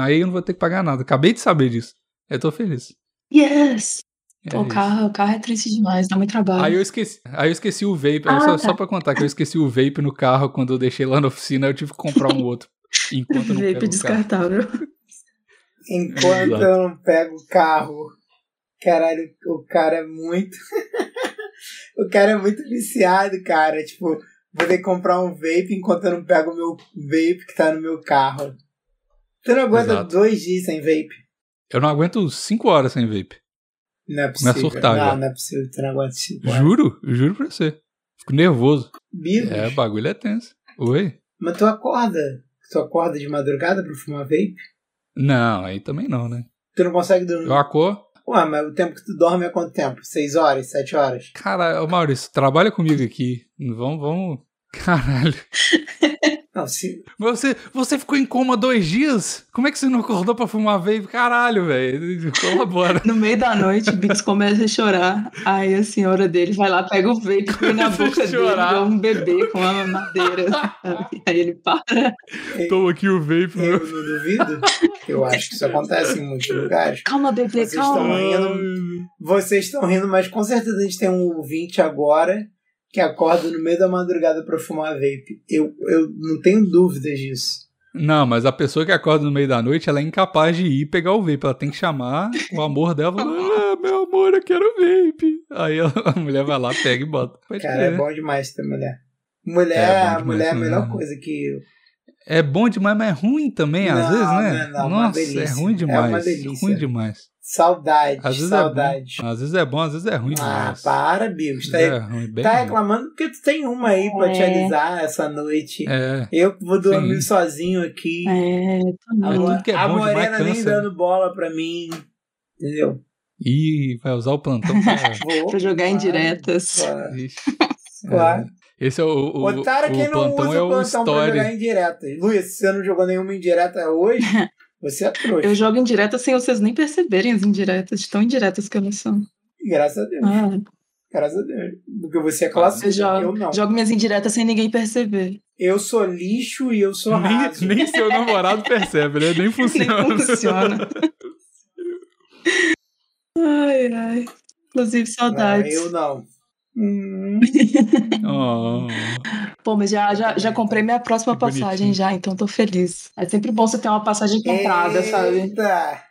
aí eu não vou ter que pagar nada. Acabei de saber disso. Eu tô feliz. Yes! É Pô, o carro, o carro é triste demais, dá muito trabalho. Aí eu esqueci, aí eu esqueci o vape, Ah, só, tá. só pra contar que eu esqueci o vape no carro quando eu deixei lá na oficina, eu tive que comprar um outro. Enquanto eu não pego Vape o carro. descartável. Enquanto Exato. eu não pego o carro. Caralho, o cara é muito. o cara é muito viciado, cara. Tipo, vou ter que comprar um vape enquanto eu não pego o meu vape que tá no meu carro. Tu não aguenta Exato. dois dias sem vape? Eu não aguento 5 horas sem vape. Não é possível. surtar não, não é possível. Tu não aguenta cinco horas. Juro, juro pra você. Fico nervoso. Bigos, É, o bagulho é tenso. Oi? mas tu acorda. Tu acorda de madrugada pra fumar vape? Não, aí também não, né? Tu não consegue dormir. Eu acordo. Ué, mas o tempo que tu dorme é quanto tempo? Seis horas? Sete horas? Cara, ô Maurício, trabalha comigo aqui. Vamos, vamos. Caralho. Não, se... Você, você ficou em coma dois dias? Como é que você não acordou pra fumar vape? Caralho, velho. Colabora. No meio da noite, o Bix começa a chorar. Aí a senhora dele vai lá, pega o vape, põe na boca dele, igual um bebê com uma madeira. Aí ele para. Toma aqui o vape. Eu não duvido. Eu acho que isso acontece em muitos lugares. Calma, bebê, Vocês calma. estão rindo. Vocês estão rindo, mas com certeza a gente tem um ouvinte agora que acorda no meio da madrugada pra fumar vape. Eu, eu não tenho dúvidas disso. Não, mas a pessoa que acorda no meio da noite, ela é incapaz de ir pegar o vape. Ela tem que chamar o amor dela e falar, ah, meu amor, eu quero vape. Aí a mulher vai lá, pega e bota. Pode Cara, crer. é bom demais ter mulher. Mulher, É bom demais mulher é a ter melhor coisa que. É bom demais, mas é ruim também, às Não, vezes, não né? é não, uma Nossa, é delícia. ruim É demais. uma delícia. ruim demais. Saudade, Às vezes saudade. é bom. Às vezes é bom, às vezes é ruim ah, demais. para, Bill. Às Tá, é ruim, tá ruim. reclamando porque tu tem uma aí pra te É. alisar essa noite. É. Eu que vou dormir Sim. sozinho aqui. É, A, tudo que é a morena nem cansa, dando bola pra mim. Entendeu? Ih, vai usar o plantão pra. Pra jogar indiretas. Claro. Claro. Esse é o. o Otário o quem não plantão usa é o o plantão pra jogar story. indireta. Luiz, se você não jogou nenhuma indireta hoje, você é trouxa. Eu jogo indiretas sem vocês nem perceberem as indiretas, de tão indiretas que elas são. Graças a Deus. Ah, Graças a Deus. Porque você é clássico. eu jogo, Eu não. jogo minhas indiretas sem ninguém perceber. Eu sou lixo e eu sou raso. Nem, nem seu namorado percebe, né? Nem funciona. Nem funciona. ai, ai. Inclusive, Não, saudades. eu não. Hum, Oh. Pô, mas já, já, já comprei minha próxima Que passagem bonitinho. já, então tô feliz. É sempre bom você ter uma passagem comprada, sabe? Eita.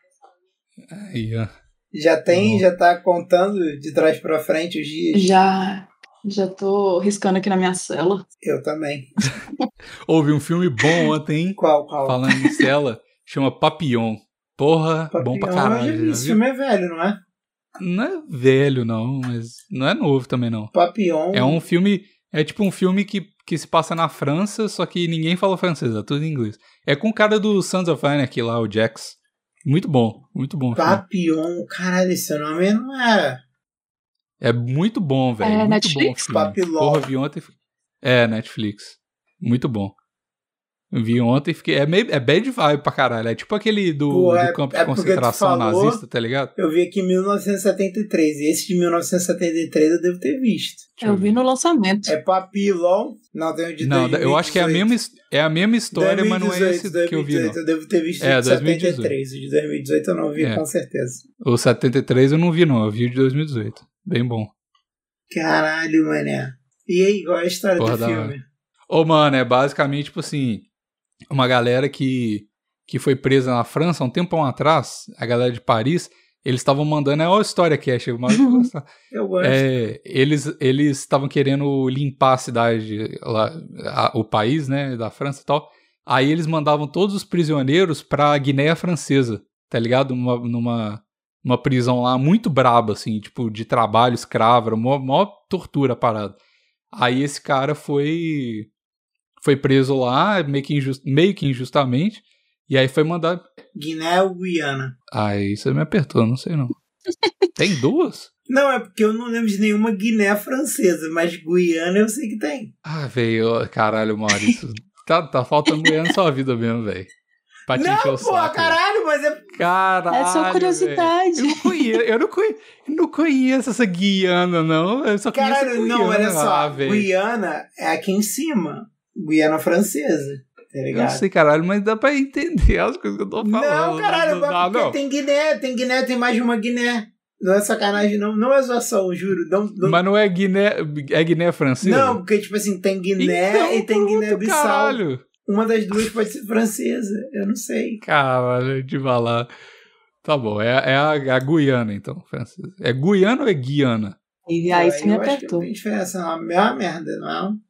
Aí, ó. Já tem, Bom. já tá contando de trás pra frente os dias? Já, já tô riscando aqui na minha cela. Eu também. Houve um filme bom ontem, hein? Qual, qual? Falando em cela, chama Papillon. Porra, bom pra Papillon, caralho. Esse filme é velho, não é? Não é velho, não, mas não é novo também, não. Papillon. É um filme. É tipo um filme que, que se passa na França, só que ninguém fala francês, é tudo em inglês. É com o cara do Sons of Anarchy lá, o Jax. Muito bom, muito bom. o filme. Papillon. Caralho, esse nome não é. É muito bom, velho. É muito Netflix? bom filme. Papillon. Porra, vi ontem. É, Netflix. Muito bom. Eu vi ontem e fiquei. É, meio, é bad vibe pra caralho. É tipo aquele do, Pô, do é- campo de é concentração falou- nazista, tá ligado? Eu vi aqui em 1973. E esse de 1973 eu devo ter visto. Deixa Eu vi no lançamento. É Papillon. Não, tem o de Não, eu acho que é a 2018. mesma, é a mesma história, mas não é 2018, esse que eu vi, não. 2018, Eu devo ter visto É, de 2018. 73. O de 2018 eu não vi, É. com certeza. O 73 eu não vi, não. Eu vi o de 2018. Bem bom. Caralho, mané. E aí, qual é a história Porra do filme? Ô, mano, é basicamente, tipo assim, uma galera que, que foi presa na França há um tempão atrás, a galera de Paris, eles estavam mandando, é ó a história que é, chega uma Eu gosto. é, eles eles estavam querendo limpar a cidade, lá, a- o país, né, da França e tal. Aí eles mandavam todos os prisioneiros pra Guiné Francesa, tá ligado? Numa, numa, numa prisão lá muito braba, assim, tipo, de trabalho, escravo, mó, mó tortura a parada. Aí esse cara foi foi preso lá, meio que, injust, meio que injustamente, e aí foi mandado. Guiné ou Guiana? Aí você me apertou, não sei não. Tem duas? Não, é porque eu não lembro de nenhuma Guiné francesa, mas Guiana eu sei que tem. Ah, velho, caralho, Maurício. Tá, tá faltando mulher na sua vida mesmo, velho. Pra Não, o pô, saco. caralho, mas é. Caralho. É só curiosidade. Eu não conheço, eu não conheço, eu não conheço essa Guiana, não. Eu só conheço Caralho, não, Guiana olha só. lá. Guiana é aqui em cima. Guiana francesa. Tá Eu não sei, caralho, mas dá pra entender as coisas que eu tô falando. Não, caralho, não, porque não. tem Guiné, tem Guiné, tem mais de uma Guiné. Não é sacanagem, não. Não é zoação, juro. Não, não, Mas não é Guiné, é Guiné francesa? não, porque, tipo assim, tem Guiné Então, e tem Guiné-Bissau. Caralho. Uma das duas pode ser francesa. Eu não sei. Caralho, de falar. Tá bom, é, é a, a Guiana, então, francesa. É Guiana ou é Guiana? E aí você me apertou. Não tem diferença, não. É a mesma merda, não é?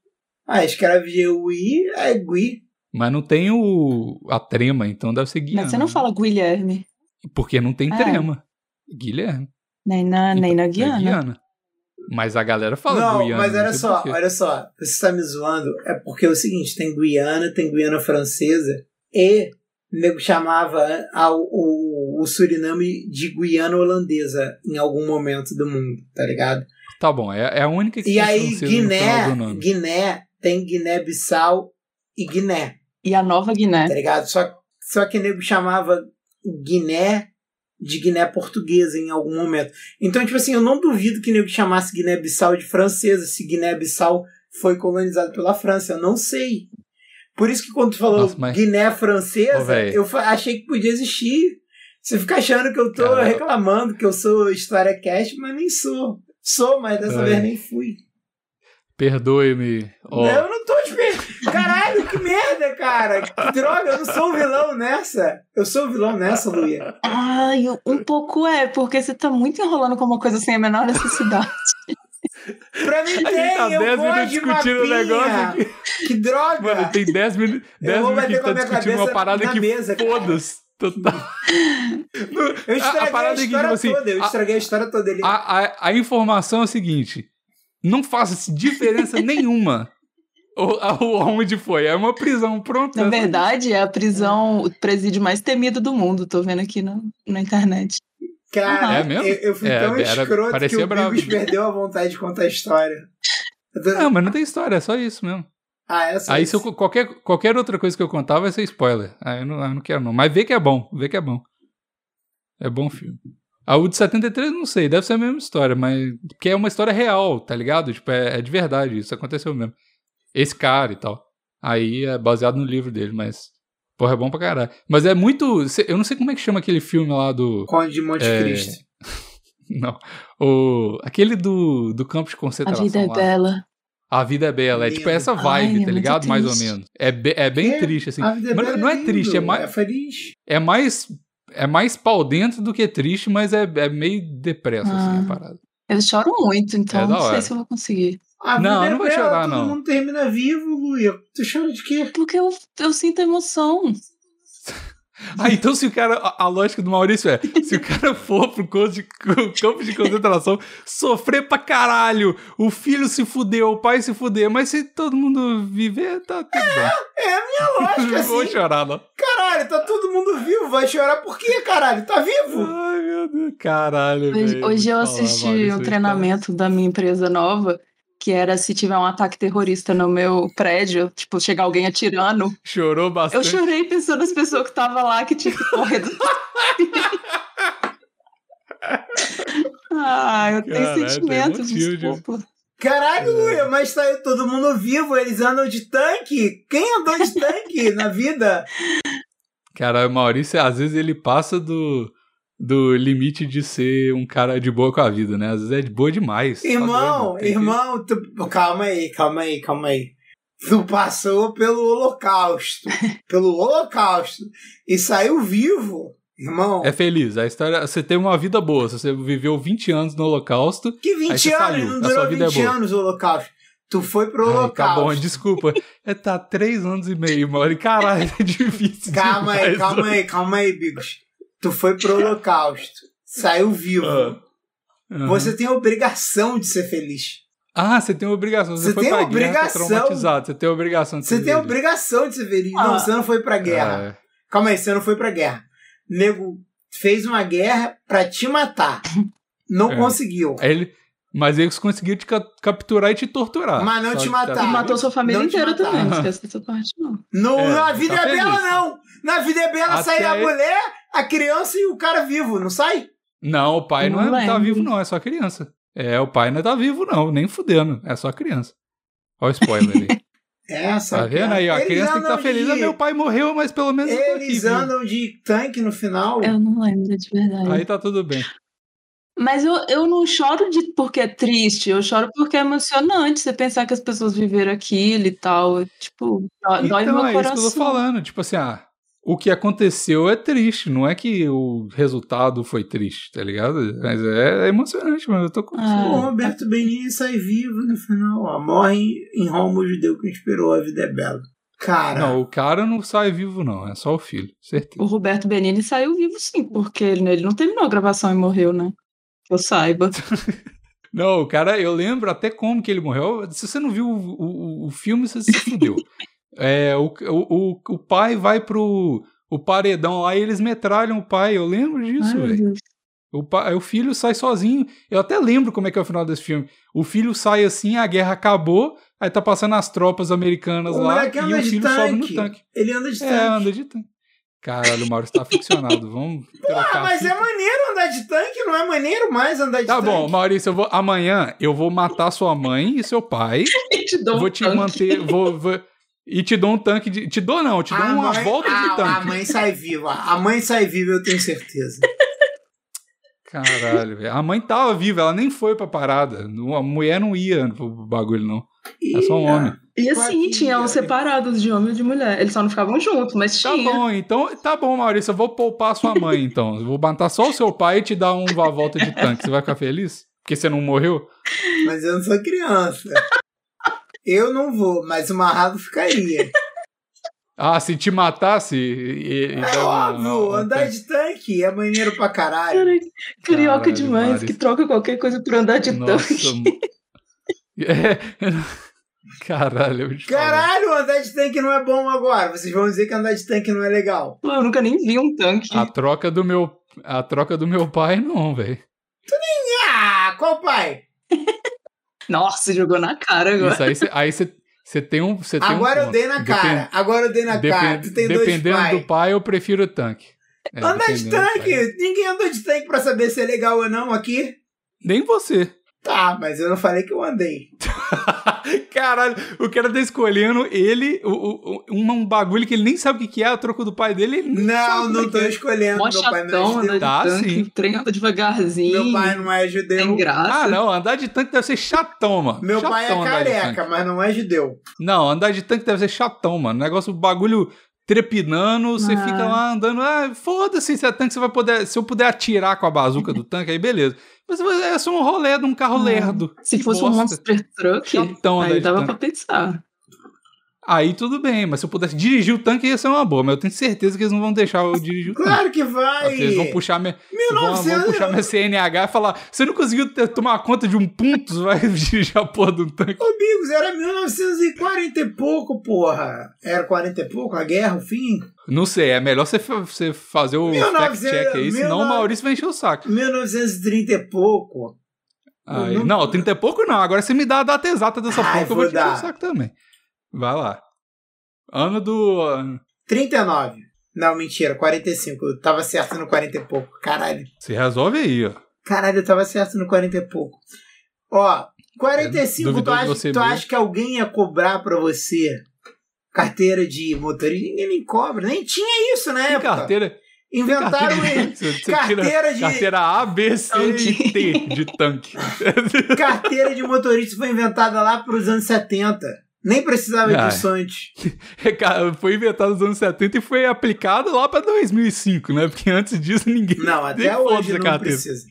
Ah, escreve G-U-I, é Gui. Mas não tem o, a trema, então deve ser Guiana. Mas você não fala Guilherme. Porque não tem É. trema. Guilherme. Nem na, nem na Então, é Guiana. Mas a galera fala não, Guiana. mas olha sei só, olha só. Você tá me zoando. É porque é o seguinte, tem Guiana, tem Guiana francesa e o nego chamava a- o, o Suriname de Guiana holandesa em algum momento do mundo, tá ligado? Tá bom, é, é a única que E aí, Guiné. Guiné tem Guiné-Bissau e Guiné, E a Nova Guiné. tá ligado? Só, só que nego chamava Guiné de Guiné portuguesa em algum momento. Então, tipo assim, eu não duvido que nego chamasse Guiné-Bissau de francesa, se Guiné-Bissau foi colonizado pela França. Eu não sei. Por isso que quando tu falou Nossa, mas- Guiné francesa, véi. eu achei que podia existir. Você fica achando que eu tô Cara, reclamando que eu sou história cast, mas nem sou. Sou, mas dessa Véi. vez nem fui. Perdoe-me. ó. Não, eu não tô te per- Caralho, que merda, cara. Que droga, eu não sou o vilão nessa. Eu sou o vilão nessa, Luia. Ai, um pouco é, porque você tá muito enrolando com uma coisa sem a menor necessidade. Pra mim A tem, tá eu 10 gosto minutos discutindo o negócio aqui. Que droga. Mano, tem 10 minu Eu 10 vou minutos que a a tá discutindo uma parada que mesa, foda-se. Total. Eu estraguei a a, parada é que, história tipo assim, toda. Eu a- estraguei a história toda. Ele... A, a, a informação é a seguinte: não faça diferença nenhuma o, a- o- aonde foi. É uma prisão, pronto. Na verdade, é a prisão, o presídio mais temido do mundo. Tô vendo aqui na, na internet. Cara, É mesmo? eu, eu fui É, tão era- escroto que parecia o. Bigos perdeu a vontade de contar a história. Tô- Não, mas não tem história, é só isso mesmo. Ah, é só Aí isso. se eu, qualquer, qualquer outra coisa que eu contar vai ser spoiler. Aí eu não, eu não quero, não. Mas vê que é bom, vê que é bom. É bom filme. A o de 73, não sei, deve ser a mesma história, mas. Porque é uma história real, tá ligado? Tipo, é, é de verdade, isso aconteceu mesmo. Esse cara e tal. Aí é baseado no livro dele, mas. Porra, é bom pra caralho. Mas é muito. Eu não sei como é que chama aquele filme lá do. Conde de Monte É, Cristo. Não. O, aquele do, do campo de A concentração. vida é lá. bela. A vida é bela. É tipo Lindo. essa vibe, Ai, é tá muito ligado? Mais ou menos. É, be- é bem É, triste, assim. A vida é Mas bela não é lindo, triste, é mais- É feliz. É mais. É mais pau dentro do que triste, mas é, é meio depressa, assim, Ah. a parada. Eu choro muito, então É não sei se eu vou conseguir. A Não, vida não é vai bela, chorar, todo não. mundo termina vivo, Luia. Tu chora de quê? Porque eu, eu sinto emoção. Ah, então se o cara. A, a lógica do Maurício é: se o cara for pro campo de, campo de concentração, sofrer pra caralho, o filho se fudeu, o pai se fuder, mas se todo mundo viver, tá tudo bem. É a minha lógica, Não vou assim. chorar, não. Vai chorar por quê, caralho? Tá vivo? Ai, meu Deus. Caralho. Hoje, velho, hoje eu assisti um treinamento da minha empresa nova, que era se tiver um ataque terrorista no meu prédio, tipo, chegar alguém atirando. Chorou Eu bastante. chorei pensando nas pessoas que estavam lá que tinha que correr do Ah, eu tenho Caralho, tem sentimentos, motivo de- desculpa. Caralho, É. Luia, mas tá todo mundo vivo. Eles andam de tanque. Quem andou de tanque na vida? Cara, o Maurício, às vezes ele passa do, do limite de ser um cara de boa com a vida, né? Às vezes é de boa demais. Tá Irmão, doido, tem que- irmão, tu... calma aí, calma aí, calma aí. Tu passou pelo holocausto. pelo holocausto. E saiu vivo. Irmão, É feliz. A história. Você tem uma vida boa. Você viveu 20 anos no Holocausto. que aí 20 você anos, saiu, não durou vida é 20 boa. anos o holocausto. Tu foi pro Ai, tá holocausto. bom, desculpa. É, tá três anos e meio, Mauri. Caralho, é difícil. Calma aí, demais. calma aí, calma aí, Bigos. Tu foi pro holocausto. Saiu vivo. Ah. Você tem a obrigação de ser feliz. Ah, você tem obrigação. Você, Você foi tem pra guerra, tá obrigação. traumatizado. Você tem obrigação de Você ser tem a feliz. obrigação de ser feliz. Ah. Não, você não foi pra guerra. É. Calma aí, você não foi pra guerra. Nego fez uma guerra pra te matar. Não É. conseguiu. Aí ele, mas eles conseguiram te ca- capturar e te torturar. Mas não Só te matar. tá- E matou sua família Não te inteira também, não esquece dessa parte, não. No, É, na vida tá é bela, não. Na vida é bela Até sai a aí- mulher, a criança e o cara vivo, não sai? Não, o pai não, Não é- tá vivo, não, é só criança. É, o pai não tá vivo, não, nem fudendo. É só criança. Olha o spoiler ali. Essa. Tá vendo aí? ó, A Eles criança tem que estar andam feliz. de- Ah, meu pai morreu, mas pelo menos eu tô aqui, Eles viu? andam de tanque no final. Eu não lembro de verdade. Aí tá tudo bem. Mas eu, eu não choro de porque é triste, eu choro porque é emocionante você pensar que as pessoas viveram aquilo e tal. Tipo, dó- dói Então, meu é coração. isso que eu tô falando. Tipo assim, ah, o que aconteceu é triste. Não é que o resultado foi triste, tá ligado? Mas é, é emocionante, mano. Eu tô com. Ah. O Roberto Benigni sai vivo no final. Ó. Morre em Roma o judeu que inspirou a vida é bela. Cara, Não, o cara não sai vivo, não. É só o filho. Certeza. O Roberto Benini saiu vivo sim, porque ele, ele não terminou a gravação e morreu, né? Que eu saiba. Não, o cara, eu lembro até como que ele morreu. Se você não viu o, o, o filme, você se fudeu. é, o, o, o, o pai vai pro o paredão lá e eles metralham o pai. Eu lembro disso, velho. O, o filho sai sozinho. Eu até lembro como é que é o final desse filme. O filho sai assim, a guerra acabou, Aí tá passando as tropas americanas O lá e o filho sobe no tanque. tanque. Ele anda de tanque. É, anda de tanque. Caralho, o Maurício tá ficcionado. Vamos trocar Ah, mas a é maneiro andar de tanque, não é maneiro mais andar de Tá tanque? bom, Maurício, eu vou, amanhã eu vou matar sua mãe e seu pai. E te dou um vou te tanque. manter. Vou, vou- e te dou um tanque de. Te dou, não, te dou A uma mãe- volta a, de A tanque. mãe sai viva. A mãe sai viva, eu tenho certeza. Caralho, velho. A mãe tava viva, ela nem foi pra parada. A mulher não ia pro bagulho, não. É só um homem. E Claro assim, tinham separados de homem e de mulher. Eles só não ficavam juntos, mas Tá tinha. bom, então. Tá bom, Maurício. Eu vou poupar sua mãe, então. Eu vou matar só o seu pai e te dar uma volta de tanque. Você vai ficar feliz? Porque você não morreu? Mas eu não sou criança. Eu não vou, mas o Marrado ficaria. Ah, se te matasse. E, e É dar uma- óbvio, uma- andar de tanque é maneiro pra caralho. Cara, carioca Caralho, demais, Maurício. que troca qualquer coisa por andar de Nossa, tanque. É. Caralho, eu te falo. Caralho, andar de tanque não é bom agora. Vocês vão dizer que andar de tanque não é legal. Eu nunca nem vi um tanque. A troca do meu. A troca do meu pai, não, velho. Ah, qual pai? Nossa, jogou na cara agora. Isso aí você aí você- você tem um. Você tem um Agora eu dei na Depen- cara. Agora eu dei na depen- cara. Tu tem dois dependendo pais. do pai, eu prefiro o tanque. É, Andar de tanque? pai. Ninguém andou de tanque pra saber se é legal ou não aqui. Nem você. Tá, mas eu não falei que eu andei. Caralho, o cara tá escolhendo ele, o, o- um, um bagulho que ele nem sabe o que que é, a troco do pai dele. Não, sabe não como tô é que é. escolhendo. Mó Meu pai não é judeu. de Tá, tanque. sim. O trem anda devagarzinho. Meu pai não é judeu. Tem graça. Ah, não, andar de tanque deve ser chatão, mano. Meu Chatão pai é careca, mas não é judeu. Não, andar de tanque deve ser chatão, mano. Negócio, bagulho trepinando, você Ah. fica lá andando. Ah, foda-se, se é tanque, você vai poder. Se eu puder atirar com a bazuca do tanque, aí beleza. Mas é só um rolê de um carro Ah. lerdo. Se Que fosse um bosta. Monster Truck, Chatão aí dava pra pensar. Aí tudo bem, mas se eu pudesse dirigir o tanque ia ser uma boa, mas eu tenho certeza que eles não vão deixar eu dirigir o tanque. Claro que vai. Porque Eles vão puxar minha, vão, vão 1900 puxar minha CNH e falar: você não conseguiu ter- tomar conta de um ponto, você vai dirigir a porra do tanque. Ô, Bigos, era 1940 e pouco, porra. Era 40 e pouco a guerra, o fim? Não sei, é melhor você, você fazer o 1900, fact-check aí, senão o 1900. Maurício vai encher o saco. 1930 e pouco. Aí, não- não, 30 e pouco não, agora você me dá a data exata dessa porra que eu vou te encher o dar. saco também. Vai lá. Ano do. 39. Não, mentira, 45. Eu tava certo no 40 e pouco. Caralho. Você resolve aí, ó. Caralho, eu tava certo no 40 e pouco. Ó, 45, tu, Duvidou de acha, você tu mesmo? acha que alguém ia cobrar pra você carteira de motorista? Ninguém nem cobra. Nem tinha isso na Que época. carteira? Inventaram carteira você Carteira de- carteira A, B, C e T de tanque. Carteira de motorista foi inventada lá pros anos 70. Nem precisava Ai. disso antes. Cara, foi inventado nos anos 70 e foi aplicado lá pra 2005, né? Porque antes disso ninguém. Não, até hoje não carteira. precisa.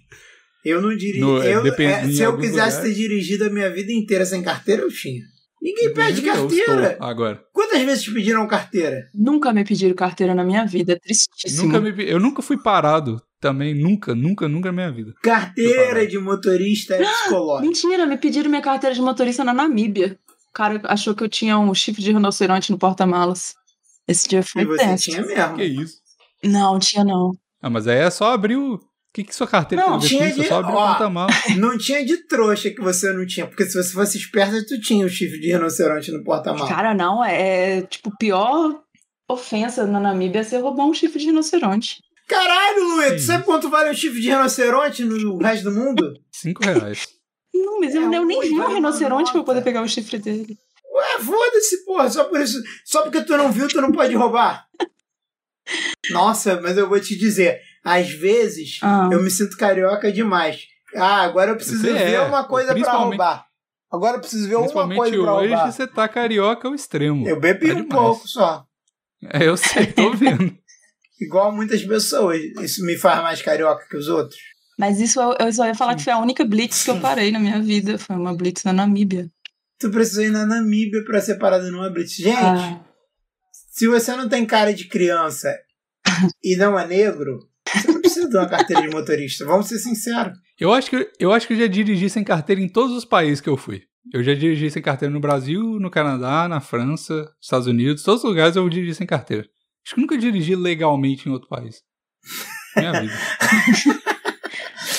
Eu não dirijo. No- é, eu, é, se eu quisesse lugares. ter dirigido a minha vida inteira sem carteira, eu tinha. Ninguém pede carteira. agora. Quantas vezes te pediram carteira? Nunca me pediram carteira na minha vida, é tristíssimo. Nunca me, eu nunca fui parado também, nunca, nunca, nunca na minha vida. Carteira de motorista é psicológica. Mentira, me pediram minha carteira de motorista na Namíbia. O cara achou que eu tinha um chifre de rinoceronte no porta-malas. Esse dia foi E você tenso. tinha mesmo. Que isso? Não, tinha não. Ah, mas aí é só abrir o. O que, que sua carteira Não, tinha? É de- só abrir o ó. porta-mala. Não tinha de trouxa que você não tinha. Porque se você fosse esperta, tu tinha o chifre de rinoceronte no porta-malas. Cara, não, é, é, tipo, pior ofensa na Namíbia é você roubar um chifre de rinoceronte. Caralho, Luiz, tu sabe quanto vale um chifre de rinoceronte no resto do mundo? Cinco reais. Não, mas eu, É, eu nem hoje vi um rinoceronte pra eu poder pegar o chifre dele. Ué, foda-se, porra. Só por isso. Só porque tu não viu, tu não pode roubar. Nossa, mas eu vou te dizer. Às vezes, Ah. eu me sinto carioca demais. Ah, agora eu preciso Você ver é, uma coisa pra roubar. Agora eu preciso ver uma coisa pra hoje, roubar. você tá carioca ao extremo. Eu bebi Tá um pouco só. É, eu sei, tô vendo. Igual muitas pessoas. Isso me faz mais carioca que os outros. Mas isso eu, eu só ia falar que foi a única blitz que eu parei na minha vida. Foi uma blitz na Namíbia. Tu precisou ir na Namíbia pra ser parado numa blitz. Gente, Ah, se você não tem cara de criança e não é negro, você não precisa de uma carteira de motorista. Vamos ser sinceros. Eu acho, que, eu acho que eu já dirigi sem carteira em todos os países que eu fui. Eu já dirigi sem carteira no Brasil, no Canadá, na França, Estados Unidos, todos os lugares eu dirigi sem carteira. Acho que nunca dirigi legalmente em outro país. Minha vida.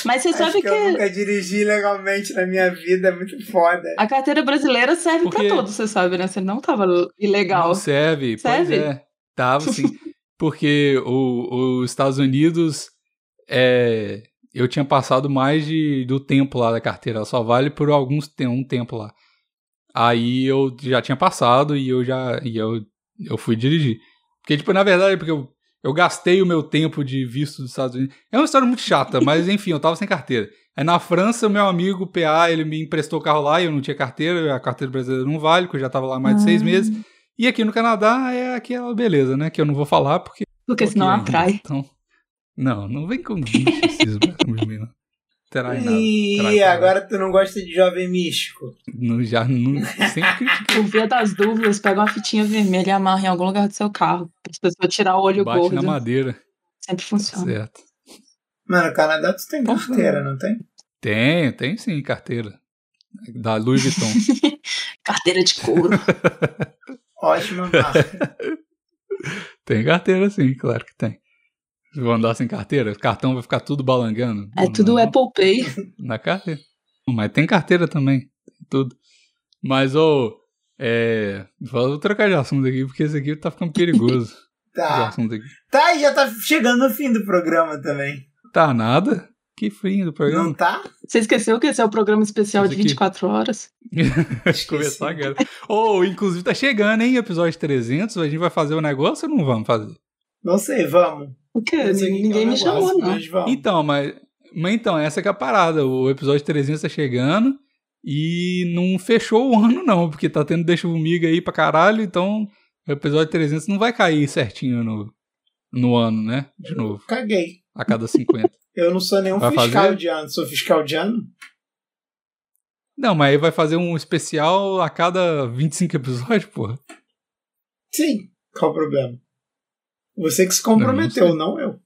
Mas você Acho sabe que, que, eu nunca dirigi legalmente na minha vida, é muito foda. a carteira brasileira serve Porque- pra todos, você sabe, né? Você não tava ilegal. Não serve, Serve? pois é. Tava sim. Porque o- os Estados Unidos, é, eu tinha passado mais de, do tempo lá da carteira. Ela só vale por alguns tem um tempo lá. Aí eu já tinha passado e eu já e eu, eu fui dirigir. Porque, tipo, na verdade, porque eu, eu gastei o meu tempo de visto dos Estados Unidos. É uma história muito chata, mas enfim, eu tava sem carteira. Aí na França, o meu amigo PA, ele me emprestou o carro lá e eu não tinha carteira, a carteira brasileira não vale, porque eu já tava lá mais de seis Ah. meses. E aqui no Canadá é aquela beleza, né? Que eu não vou falar porque. Porque senão atrai. Então, não, não vem com misticismo comigo, não. Terá em nada. E agora tu não gosta de jovem místico. Não, já não, sempre critiquei. Por via das dúvidas, pega uma fitinha vermelha e amarra em algum lugar do seu carro. Para as pessoas tirar o olho Bate gordo. na madeira. Sempre funciona. Certo. Mano, no Canadá tu tem carteira, não tem? Tem, tem sim, carteira. Da Louis Vuitton. Carteira de couro. Ótima marca. tem carteira sim, claro que tem. Eu andar sem carteira, o cartão vai ficar tudo balangando. É tudo Não, Apple Pay. Na carteira. Mas tem carteira também. Tem tudo. Mas, ô. é, vou trocar de assunto aqui, porque esse aqui tá ficando perigoso. Tá. assunto aqui. Tá, e já tá chegando no fim do programa também. Tá nada? Que fim do Não programa. tá? Você esqueceu que esse é o programa especial Esse de aqui. 24 horas? Esqueci. Começar agora. Ou, inclusive, tá chegando, hein? Episódio 300. A gente vai fazer o negócio ou não vamos fazer? Não sei, vamos. O quê? Ninguém um me chamou, não. Então, mas, mas então, essa que é a parada. O episódio 300 tá chegando e não fechou o ano, não, porque tá tendo Deixa Vomiga aí pra caralho, então o episódio 300 não vai cair certinho no, no ano, né? De novo, Caguei. a cada 50. Eu não sou nenhum Vai fiscal fazer? de ano. Sou fiscal de ano? não, mas aí vai fazer um especial a cada 25 episódios, porra. Sim. Qual o problema? Você que se comprometeu, Não, não, eu.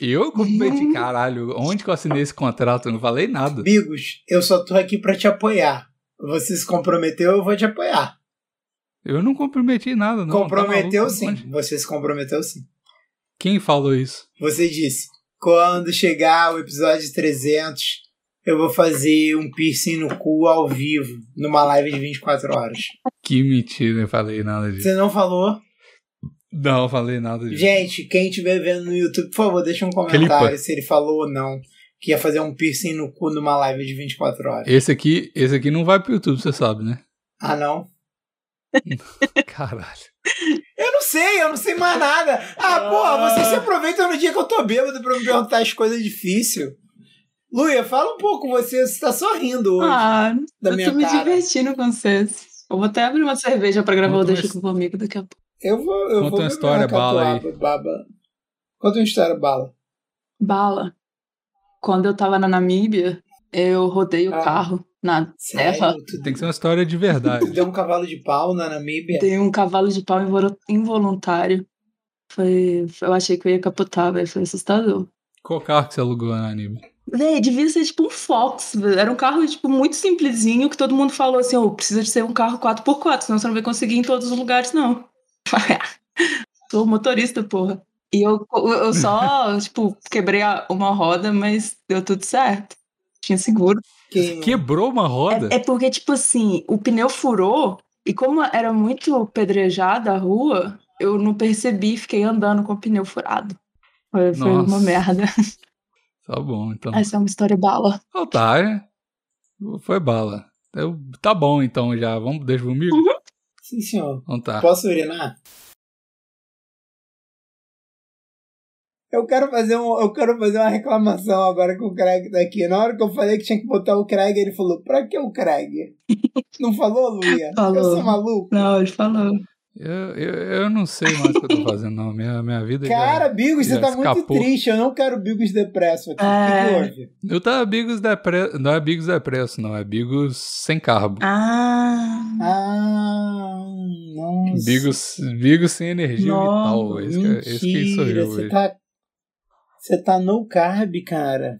Eu comprometi, caralho, onde que eu assinei esse contrato? Eu não falei nada. Bigos, eu só tô aqui pra te apoiar. Você se comprometeu, eu vou te apoiar. Eu não comprometi nada, não. comprometeu Tá sim. maluco? Você se comprometeu sim. Quem falou isso? Você disse: quando chegar o episódio 300, eu vou fazer um piercing no cu ao vivo, numa live de 24 horas. Que mentira, eu falei nada disso. Você não falou? Não, eu falei nada disso. Gente, quem estiver vendo no YouTube, por favor, deixa um comentário Clipa. se ele falou ou não que ia fazer um piercing no cu numa live de 24 horas. Esse aqui, esse aqui não vai pro YouTube, você sabe, né? Ah, não? Caralho. Eu não sei, eu não sei mais nada. Ah, porra, você se aproveita no dia que eu tô bêbado pra me perguntar as coisas difíceis. Luia, fala um pouco, você, você tá só rindo hoje Ah, da eu minha tô me cara. divertindo com vocês. Eu vou até abrir uma cerveja pra gravar o Conta uma Deixa his- comigo daqui a pouco. Eu vou, eu Conta vou uma história, bala aí. baba. Conta uma história, bala. Bala. Quando eu tava na Namíbia, eu rodei o Ah. carro na terra. Sério? Tu, Tem que ser uma história de verdade. deu um cavalo de pau na Namíbia? Dei um cavalo de pau involu- involuntário. Foi, eu achei que eu ia capotar, velho. Foi assustador. Qual carro que você alugou na Anime? Véi, devia ser tipo um Fox, velho. Era um carro, tipo, muito simplesinho que todo mundo falou assim, ô, precisa de ser um carro 4x4, senão você não vai conseguir ir em todos os lugares, não. Sou motorista, porra. E eu, eu só, tipo, quebrei uma roda, mas deu tudo certo. Tinha seguro. Quem- Quebrou uma roda? É, é porque, tipo assim, o pneu furou e como era muito pedrejada a rua, eu não percebi, fiquei andando com o pneu furado. Foi, foi uma Nossa. merda. Tá bom, então. Essa é uma história bala. Oh, tá, é. Foi bala. Eu- tá bom, então, já. Vamos, deixa comigo? Uhum. Sim, senhor. Então tá. Posso urinar? Eu quero fazer um, eu quero fazer uma reclamação agora que o Craig tá aqui. Na hora que eu falei que tinha que botar o Craig, ele falou: "Pra que o Craig?" Não falou, Luia? Falou. Eu sou maluco. Não, ele falou. Eu, eu, eu não sei mais o que eu tô fazendo, não. Minha, minha vida Cara, Bigos, você já tá muito escapou. triste. Eu não quero Bigos depresso aqui. O É. que, que houve? já. Eu tava Bigos Depresso. Não é Bigos Depresso, não. É Bigos sem carbo. Ah. Ah, nossa. Bigos, Bigos sem energia Nossa, vital. Esse, que- esse que sou Mentira, eu você hoje. tá, você tá no carb, cara.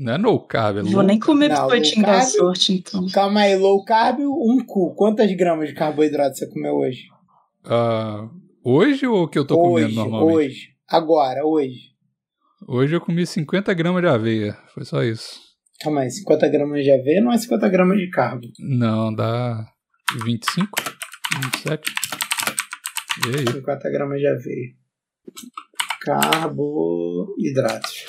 Não é no carb, é Vou low nem comer Não, biscoitinho low da sorte, então. Calma aí, low carb, um cu. Quantas gramas de carboidrato você comeu hoje? Ah, hoje ou que eu tô hoje, comendo normalmente? hoje. Agora, hoje. Hoje eu comi 50 gramas de aveia. Foi só isso. Calma aí, 50 gramas de aveia não é 50 gramas de carbo. Não, dá 25, 27. E aí? 50 gramas de aveia. Carboidratos.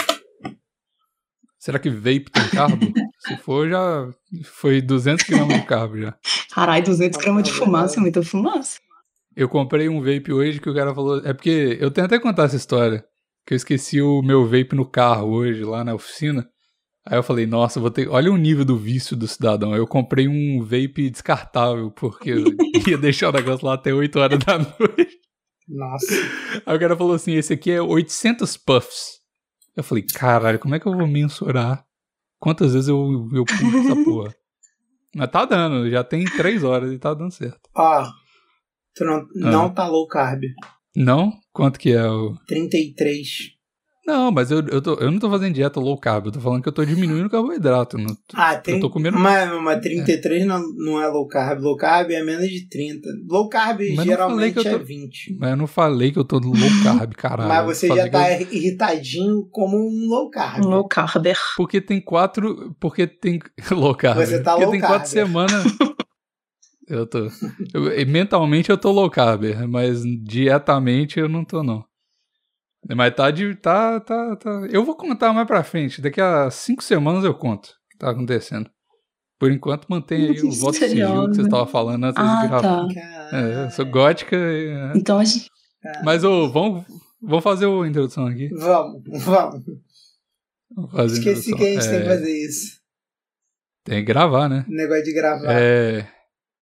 Será que vape tem carbo? Se for, já foi 200 gramas de carbo já. Caralho, 200 gramas de fumaça é muita fumaça. Eu comprei um vape hoje que o cara falou. É porque eu tenho até que contar essa história. Que eu esqueci o meu vape no carro hoje, lá na oficina. Aí eu falei, nossa, vou ter. Olha o nível do vício do cidadão. Eu comprei um vape descartável, porque eu ia deixar o negócio lá até 8 horas da noite. Nossa. Aí o cara falou assim: esse aqui é 800 puffs. Eu falei, caralho, como é que eu vou mensurar quantas vezes eu, eu pulo essa porra? Mas tá dando, já tem 3 horas e tá dando certo. Ó, tu não, não tá low carb. Não? Quanto que é o. 33. Não, mas eu, eu, tô, eu não tô fazendo dieta low carb, eu tô falando que eu tô diminuindo o carboidrato. Não, Ah, tem. tô comendo- Mas, mas 33 não, não é low carb. Low carb é menos de 30. Low carb falei geralmente que eu tô- é 20. Mas eu não falei que eu tô low carb, caralho. Mas você Eu já que eu- tá irritadinho como um low carb. Um low carber. Porque tem quatro. Porque tem. low carb. Você tá porque low tem carb. quatro semanas. eu tô. eu- mentalmente eu tô low carb, mas dietamente eu não tô, não. Mas tá de. Tá, tá, tá. Eu vou contar mais pra frente. Daqui a cinco semanas eu conto o que tá acontecendo. Por enquanto, mantém aí o voto de sigilo que você estava falando antes de Ah, gravar. tá. É, eu sou gótica. e, é. Então a gente. Mas ô, vamos, vamos fazer a introdução aqui. Vamos, vamos. Vamos fazer Esqueci introdução. que a gente tem É, que fazer isso. Tem que gravar, né? Negócio de gravar. É,